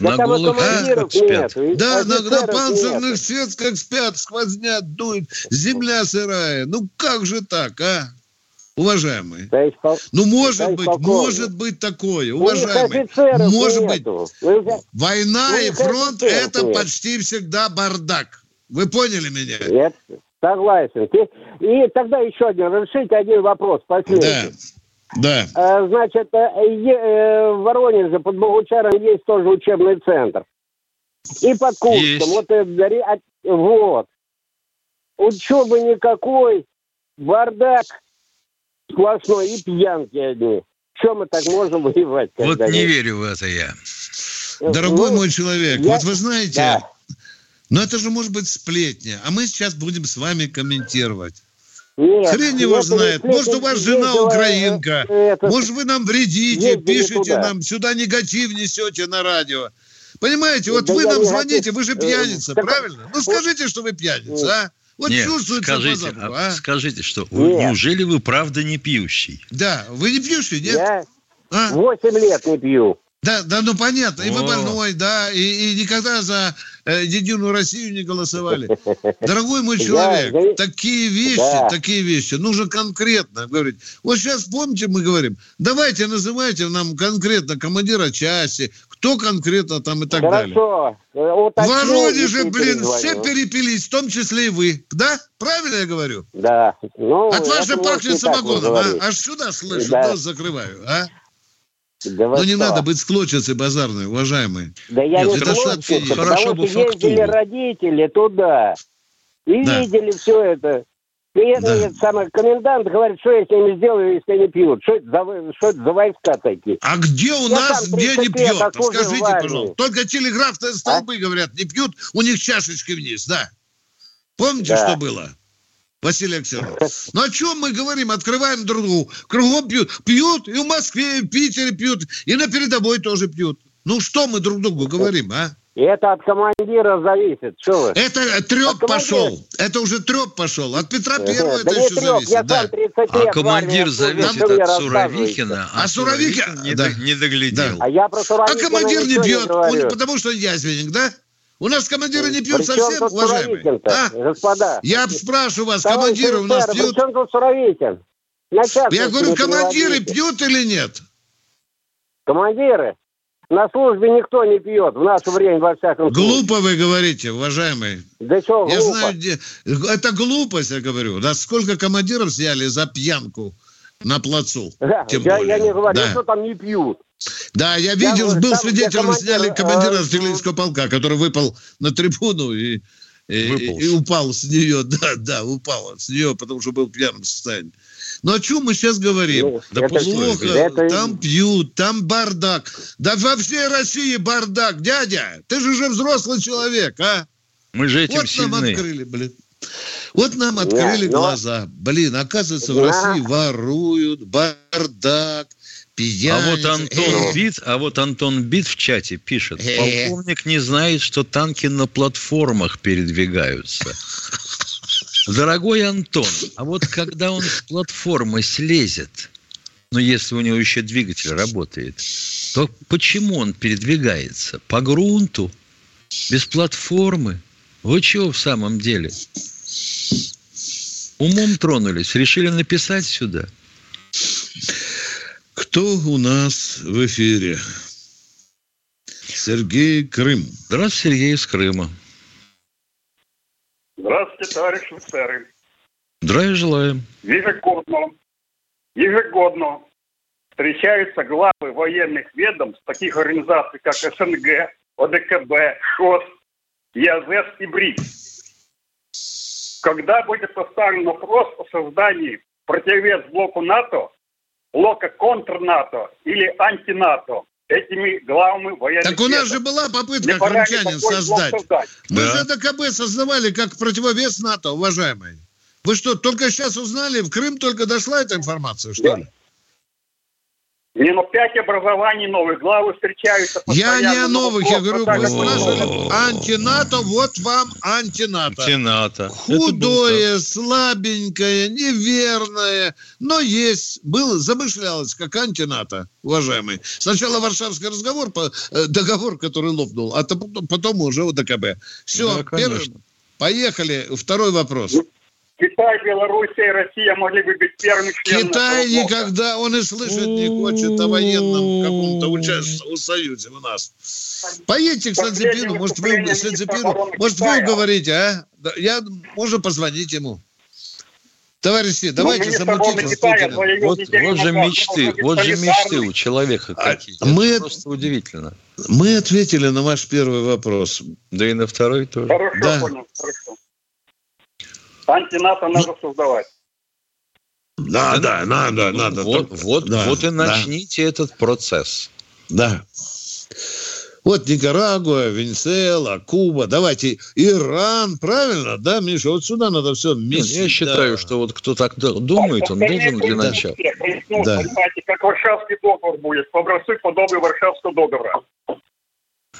На голых а? спят. Да, на, на панцирных нет. спят, сквозняк дует, земля сырая. Ну как же так, а? уважаемые. Да ну, может да быть, может быть такое, уважаемые. Может быть. Война и фронт – это нет. почти всегда бардак. Вы поняли меня? Нет, согласен. И тогда еще один, разрешите один вопрос, последний. Да. Да. Значит, э, э, в Воронеже под Богучаром есть тоже учебный центр. И под Курском. Вот, а, вот. Учебы никакой, бардак сплошной и пьянки одни. Что мы так можем воевать? Вот не верю в это я. Дорогой ну, мой человек, я... вот вы знаете, да. но это же может быть сплетня, а мы сейчас будем с вами комментировать. Нет, Хрен его знает. Может, у вас жена украинка. Это... Может, вы нам вредите, Ездили пишете туда. нам, сюда негатив несете на радио. Понимаете, вот да вы нам звоните, вы же э, пьяница, так... правильно? Ну, скажите, что вы пьяница, а? Вот Нет, скажите, по а? скажите, что нет. неужели вы правда не пьющий? Да, вы не пьющий, нет? Я а? 8 лет не пью. Да, да, ну понятно, и вы больной, да, и, и никогда за э, Единую Россию не голосовали. Дорогой мой (laughs) человек, да, такие вещи, да. такие вещи нужно конкретно говорить. Вот сейчас, помните, мы говорим, давайте называйте нам конкретно командира части, кто конкретно там и так Хорошо. далее. Хорошо. В Воронеже, блин, все перепились, в том числе и вы. Да? Правильно я говорю? Да. Ну, От вас же пахнет самогоном, а? Аж сюда слышу, да. нос закрываю, а? Да Но не надо быть склочицей базарной, уважаемые. Да я Нет, не это склочица, хорошо бы ездили родители туда и да. видели все это. И это да. самый комендант говорит, что я с ними сделаю, если они пьют. Что это за, что это за войска такие? А где у я нас, где не пьет? Скажите, пожалуйста. Только телеграфные столбы а? говорят, не пьют, у них чашечки вниз, да? Помните, да. что было? Василий Алексеевич. Ну о чем мы говорим? Открываем друг другу. Кругом пьют. Пьют и в Москве, и в Питере пьют, и на передовой тоже пьют. Ну что мы друг другу говорим, а? Это от командира зависит. Что вы? Это треп пошел. Это уже треп пошел. От Петра Первого это еще зависит. Я да. а командир зависит от Суровикина. А, а Суровикин не, да. не доглядел. А, я про а командир не бьет, он, потому что язвенник, да? У нас командиры не пьют совсем, уважаемые. А? Господа. Я спрашиваю вас, командиры у нас пьют? При чем тут Суровикин? Я говорю, командиры пьют или нет? Командиры? На службе никто не пьет в наше время, во всяком случае. Глупо вы говорите, уважаемый. Да что Я глупо? знаю, где... это глупость, я говорю. Да сколько командиров сняли за пьянку на плацу. Да, Тем я, более. я не говорю, да. что там не пьют. Да, я видел, я, был там, свидетелем, командир, сняли командира а, артиллерийского полка, который выпал на трибуну и, и, и упал с нее. (laughs) Да, да, упал с нее, потому что был в пьяном состоянии. Ну о чем мы сейчас говорим? Ну, да это, плохо, это... там пьют, там бардак. Да во всей России бардак, дядя. Ты же уже взрослый человек, а? Мы же этим вот сильны. нам открыли, блин. Вот нам открыли Нет, но... глаза. Блин, оказывается, в России воруют, бардак, пьяницы. А вот Антон Бит, а вот Антон Бит в чате пишет, полковник не знает, что танки на платформах передвигаются. Дорогой Антон, а вот когда он с платформы слезет, но если у него еще двигатель работает, то почему он передвигается? По грунту? Без платформы? Вы чего в самом деле? Умом тронулись, решили написать сюда. Кто у нас в эфире? Сергей Крым. Здравствуйте, Сергей из Крыма. Здравствуйте, товарищ офицеры. Здравия желаем. Ежегодно, ежегодно встречаются главы военных ведомств таких организаций, как СНГ, ОДКБ, ШОС, ЯЗС и БРИКС. Когда будет поставлен вопрос о создании противовес блоку НАТО, блока контр-НАТО или анти-НАТО, этими главами военных Так у нас же была попытка крымчанин создать. создать. Мы да. же ДКБ создавали как противовес НАТО, уважаемые. Вы что, только сейчас узнали? В Крым только дошла эта информация, что да. ли? Не, ну пять образований новых, главы встречаются Я не о новых, я говорю, вы спрашивали антинато, вот вам антинато. Антинато. Худое, слабенькое, неверное, но есть, было, замышлялось как антинато, уважаемый. Сначала Варшавский разговор, э, договор, который лопнул, а потом уже ОДКБ. Все, да, первый, поехали. Второй вопрос. Ну, Китай, Белоруссия и Россия могли бы быть первыми членами. Китай никогда, он и слышать не хочет о военном каком-то участии, союзе у нас. Поедьте к Санзепину, может вы, Санзепину, может вы уговорите, а? Я, можно позвонить ему. Товарищи, ну, давайте замутите с Путиным. Вот, вот же мечты, вот же мечты у человека а какие. Мы, Это просто удивительно. Мы ответили на ваш первый вопрос. Да и на второй тоже. Хорошо, да. понял, хорошо. Антинато надо создавать. Да, да, надо, надо. Вот, вот, да, вот и начните да. этот процесс. Да. Вот Никарагуа, Венесуэла, Куба, давайте Иран, правильно, да, Миша? Вот сюда надо все вместе. Я считаю, да. что вот кто так думает, он должен для начала. Ну, да. Как Варшавский договор будет, по образцу подобию Варшавского договора.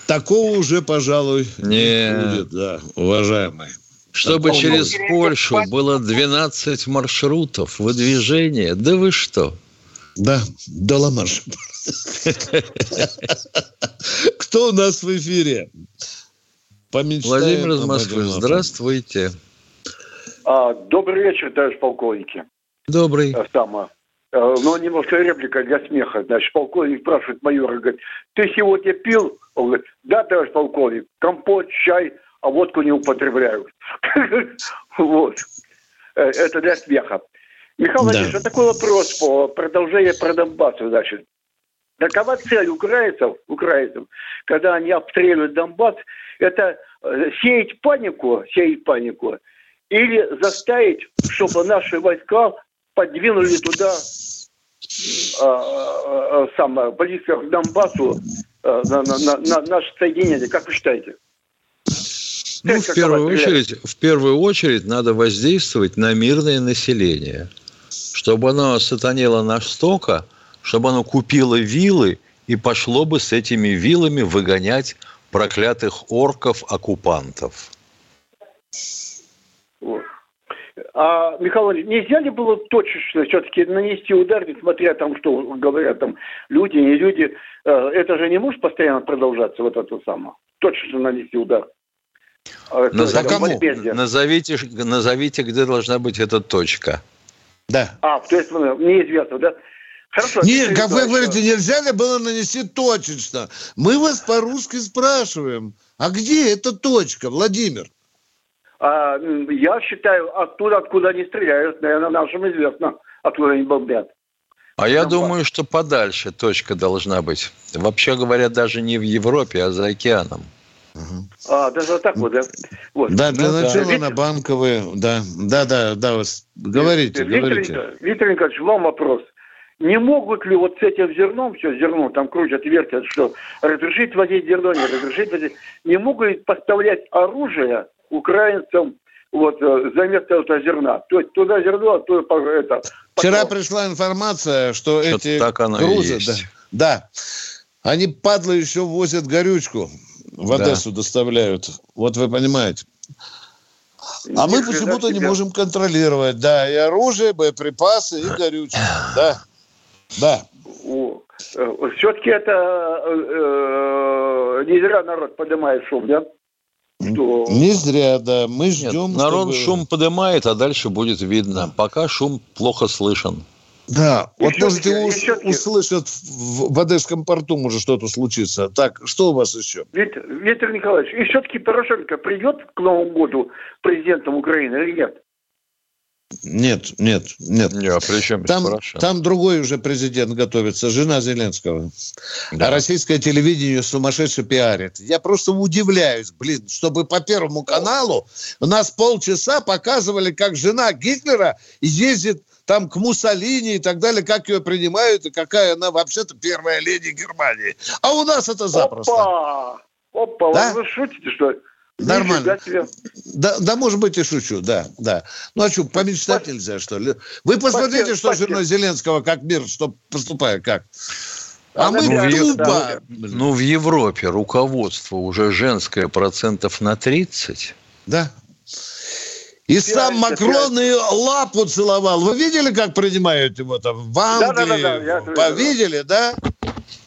Такого уже, пожалуй, не будет, да, уважаемые. Чтобы через Польшу было 12 маршрутов выдвижения. Да вы что? Да, дала марш. Кто у нас в эфире? Владимир из Москвы. Здравствуйте. А, добрый вечер, товарищ полковники. Добрый. Сама. А, ну, немножко реплика для смеха. Значит, полковник спрашивает майора, говорит, ты сегодня пил? Он говорит, да, товарищ полковник, компот, чай – а водку не употребляют. (laughs) Вот. Э, это для смеха. Михаил Владимирович, вот такой вопрос по продолжению про Донбасс, значит. Такова цель украинцев, украинцев, когда они обстреливают Донбасс, это э, сеять панику, сеять панику, или заставить, чтобы наши войска подвинули туда э, э, сам, близко к Донбассу э, на, на, на, на наше соединение. Как вы считаете? Ну, (laughs) в первую, очередь, в первую очередь надо воздействовать на мирное население, чтобы оно сатанело настолько, чтобы оно купило вилы и пошло бы с этими вилами выгонять проклятых орков-оккупантов. А, Михаил нельзя ли было точечно все-таки нанести удар, несмотря там, что говорят там люди, не люди, э, это же не может постоянно продолжаться, вот это самое, точечно нанести удар? А, Назов... кому? Назовите, назовите, где должна быть эта точка. Да. А, то есть неизвестно, да? Хорошо. Нет, как вы говорите, нельзя ли было нанести точечно? Мы вас по-русски спрашиваем. А где эта точка, Владимир? А, я считаю, оттуда, откуда они стреляют, наверное, нашим известно, откуда они бомбят. А я думаю, что подальше точка должна быть. Вообще говоря, даже не в Европе, а за океаном. А, даже вот так вот, да? Вот. Да, для ну, начала да. на банковые, да, да, да, да, вас говорите, Виктор, говорите. Виктор Николаевич, вам вопрос. Не могут ли вот с этим зерном, все зерно там крутят, вертят, что разрешить возить зерно, не разрешить возить, не могут ли поставлять оружие украинцам вот э, за место этого зерна. То есть туда зерно, а то это. Вчера пришла информация, что, что эти так грузы, да, да, они падлы еще возят горючку в Одессу да. доставляют. Вот вы понимаете. А мы почему-то не можем контролировать, да, и оружие, боеприпасы, и горючее, да, да. Э, Все-таки это э, э, не зря народ поднимает шум, да? Что... Не зря, да. Мы ждем. Нет, народ чтобы... шум поднимает, а дальше будет видно. Пока шум плохо слышен. Да, и вот можете ус- услышать в, в Одесском порту может что-то случиться. Так, что у вас еще? Виктор, Виктор Николаевич, и все-таки Порошенко придет к Новому году президентом Украины или нет? Нет, нет, нет. Не, а при чем там, там другой уже президент готовится, жена Зеленского. Да. А российское телевидение сумасшедше пиарит. Я просто удивляюсь, блин, чтобы по Первому каналу у нас полчаса показывали, как жена Гитлера ездит там к Муссолини и так далее, как ее принимают и какая она вообще-то первая леди Германии. А у нас это запросто. Опа! Опа, да? вы шутите, что ли? Нормально. Да, да, может быть, и шучу, да, да. Ну, а что, помечтать Спасибо. нельзя, что ли? Вы посмотрите, Спасибо. что с женой Зеленского, как мир, что поступает, как. А, а мы ну, тупо. Да. Ну, в Европе руководство уже женское процентов на 30. Да, и 5, сам Макрон 5. и лапу целовал. Вы видели, как принимают его там в Англии? Да, да, да, да. Я... Видели, да?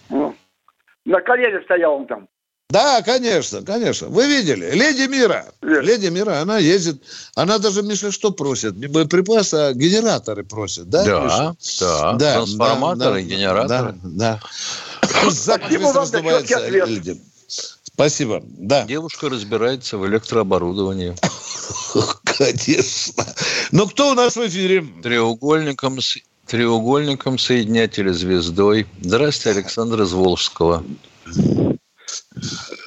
На колене стоял он там. Да, конечно, конечно. Вы видели. Леди Мира. Yes. Леди Мира, она ездит. Она даже, Миша, что просит? Не боеприпасы, а генераторы просит. Да, да, Миша? да. да Трансформаторы, да, генераторы. Да, да. (coughs) Спасибо вам. Спасибо. Да. Девушка разбирается в электрооборудовании. (laughs) (laughs) Конечно. Но кто у нас в эфире? Треугольником, треугольником соединятеля звездой. Здравствуйте, Александр из Волжского.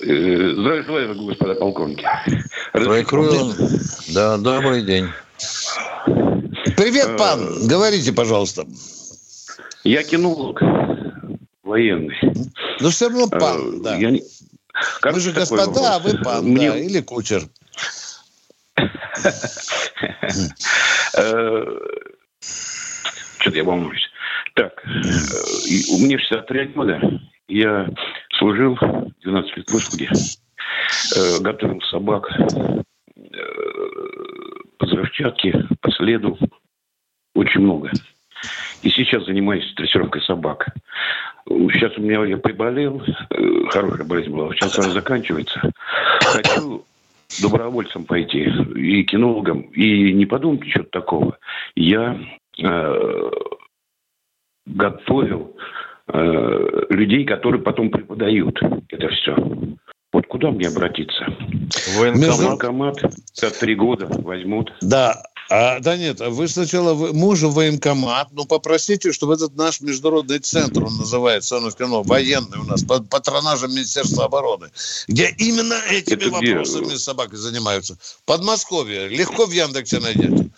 Э, здравствуйте, господа полковники. Здравствуйте. Да, добрый день. Привет, э, пан. Говорите, пожалуйста. Я кинолог военный. Ну, все равно пан, э, да. Я не... Вы же господа, а вы пан, Мне... да, или кучер. Что-то я волнуюсь. Так, у меня 63 года. Я служил 12 лет в Господе. Готовил собак по взрывчатке, по следу. Очень много. И сейчас занимаюсь дрессировкой собак. Сейчас у меня я приболел, хорошая болезнь была, сейчас она заканчивается. Хочу добровольцем пойти и кинологом. И не подумайте ничего такого. Я э, готовил э, людей, которые потом преподают это все. Вот куда мне обратиться? Военкомат. Военкомат. За три года возьмут. Да, а, да нет, вы сначала, вы, мы уже военкомат, но попросите, чтобы этот наш международный центр, он называется, он кино, военный у нас, под патронажем Министерства обороны, где именно этими Это вопросами где? собаки занимаются. Подмосковье, легко в Яндексе найдете.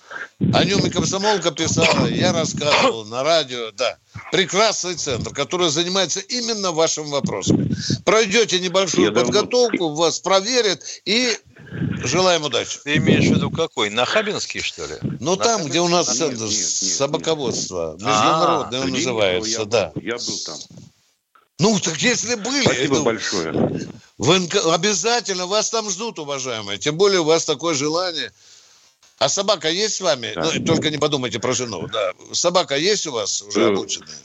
О нем и комсомолка писала, я рассказывал на радио, да. Прекрасный центр, который занимается именно вашими вопросами. Пройдете небольшую я подготовку, давно... вас проверят и Желаем удачи. Ты имеешь в виду какой? На Хабинский, что ли? Ну, там, где у нас центр нет, нет, собаководства. Международный а, он называется, да. я был там. Ну, так если были... Спасибо это... большое. Вы обязательно вас там ждут, уважаемые. Тем более у вас такое желание. А собака есть с вами? Да. Ну, только не подумайте про жену. Да. Собака есть у вас уже э, обученная?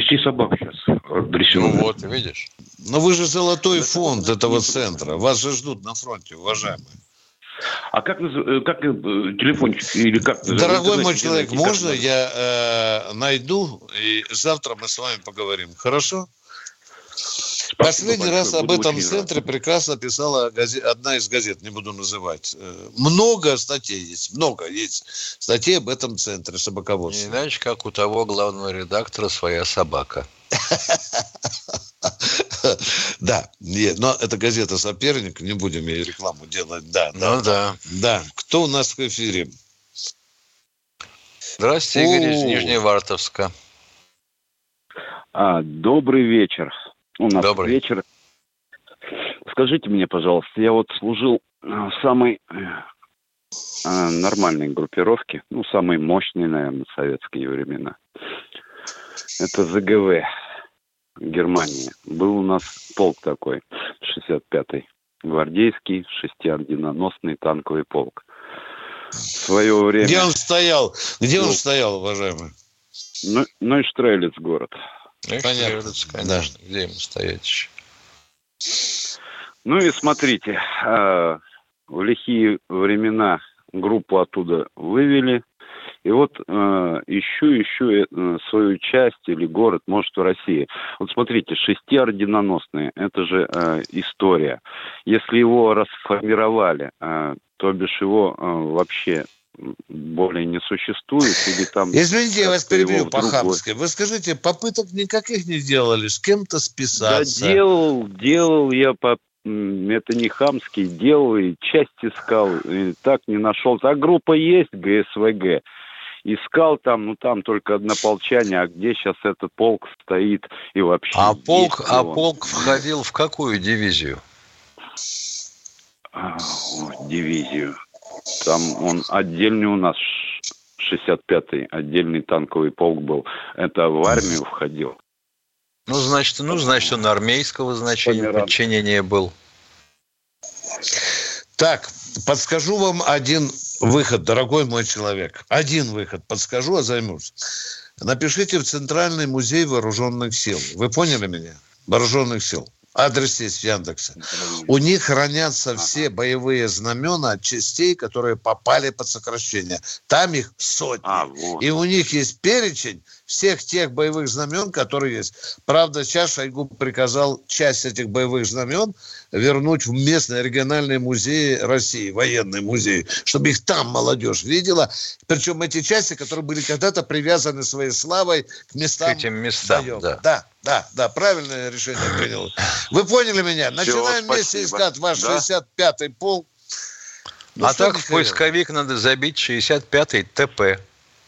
Около 10 собак сейчас дрессированы. Ну вот, видишь. Но вы же золотой фонд этого центра. Вас же ждут на фронте, уважаемые. А как, э, как э, телефончик или как? Дорогой мой человек, можно я э, найду и завтра мы с вами поговорим? Хорошо? Последний большое. раз об этом центре рад. прекрасно писала газет, одна из газет, не буду называть. Э, много статей есть, много есть статей об этом центре собаководства. Не иначе, как у того главного редактора своя собака. (laughs) Да, нет, но это газета «Соперник», не будем ей рекламу делать. Да, да, ну да. Да, кто у нас в эфире? Здравствуйте, Игорь из Нижневартовска. А, добрый вечер. У нас добрый. вечер. Скажите мне, пожалуйста, я вот служил в самой э, нормальной группировке, ну, самой мощной, наверное, в советские времена. Это ЗГВ. Германии. Был у нас полк такой, 65-й. Гвардейский, шестиординоносный танковый полк. В свое время... Где он стоял? Где ну, он стоял, уважаемый? Ну, ну и Штрелец город. Ну, Понятно, конечно. Да. Где ему стоять еще? Ну и смотрите, а, в лихие времена группу оттуда вывели, и вот э, ищу, ищу э, свою часть или город, может, в России. Вот смотрите, шестиординоносные, это же э, история. Если его расформировали, э, то бишь его э, вообще более не существует или там... Извините, я вас перебью по-хамски. Вы скажите, попыток никаких не делали с кем-то списаться? Да делал, делал я по это не хамский, делал и часть искал, и так не нашел. А группа есть, ГСВГ искал там, ну там только однополчане, а где сейчас этот полк стоит и вообще. А полк, а полк входил в какую дивизию? А, дивизию. Там он отдельный у нас 65-й, отдельный танковый полк был. Это в армию входил. Ну, значит, ну, значит, он армейского значения Померан. подчинения был. Так, подскажу вам один выход, дорогой мой человек. Один выход подскажу, а займусь. Напишите в Центральный музей вооруженных сил. Вы поняли меня? Вооруженных сил. Адрес есть в Яндексе. У них хранятся все боевые знамена частей, которые попали под сокращение. Там их сотни. А, вот. И у них есть перечень всех тех боевых знамен, которые есть. Правда, сейчас Шойгу приказал часть этих боевых знамен вернуть в местные региональные музеи России, военные музеи, чтобы их там молодежь видела. Причем эти части, которые были когда-то привязаны своей славой к местам. К этим местам, боев. да. Да, да, да, правильное решение принял. Вы поняли меня? Начинаем Все, вместе искать ваш да? 65-й полк. Ну, а так в поисковик надо забить 65-й ТП.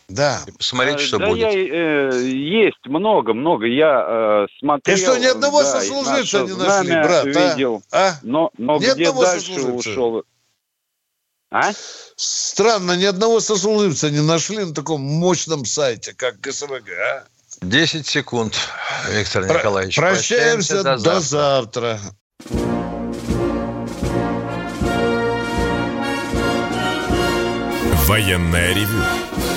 Да. И посмотреть, что да будет. Я, э, есть много, много. Я э, смотрел. Ты что, ни одного да, сослуживца не нашли, брат? А? Видел. А? Но, но ни где дальше ушел? А? Странно, ни одного сослуживца не нашли на таком мощном сайте, как ГСВГ, а? 10 секунд, Виктор Про- Николаевич. Прощаемся, прощаемся до, до завтра. Военная ревю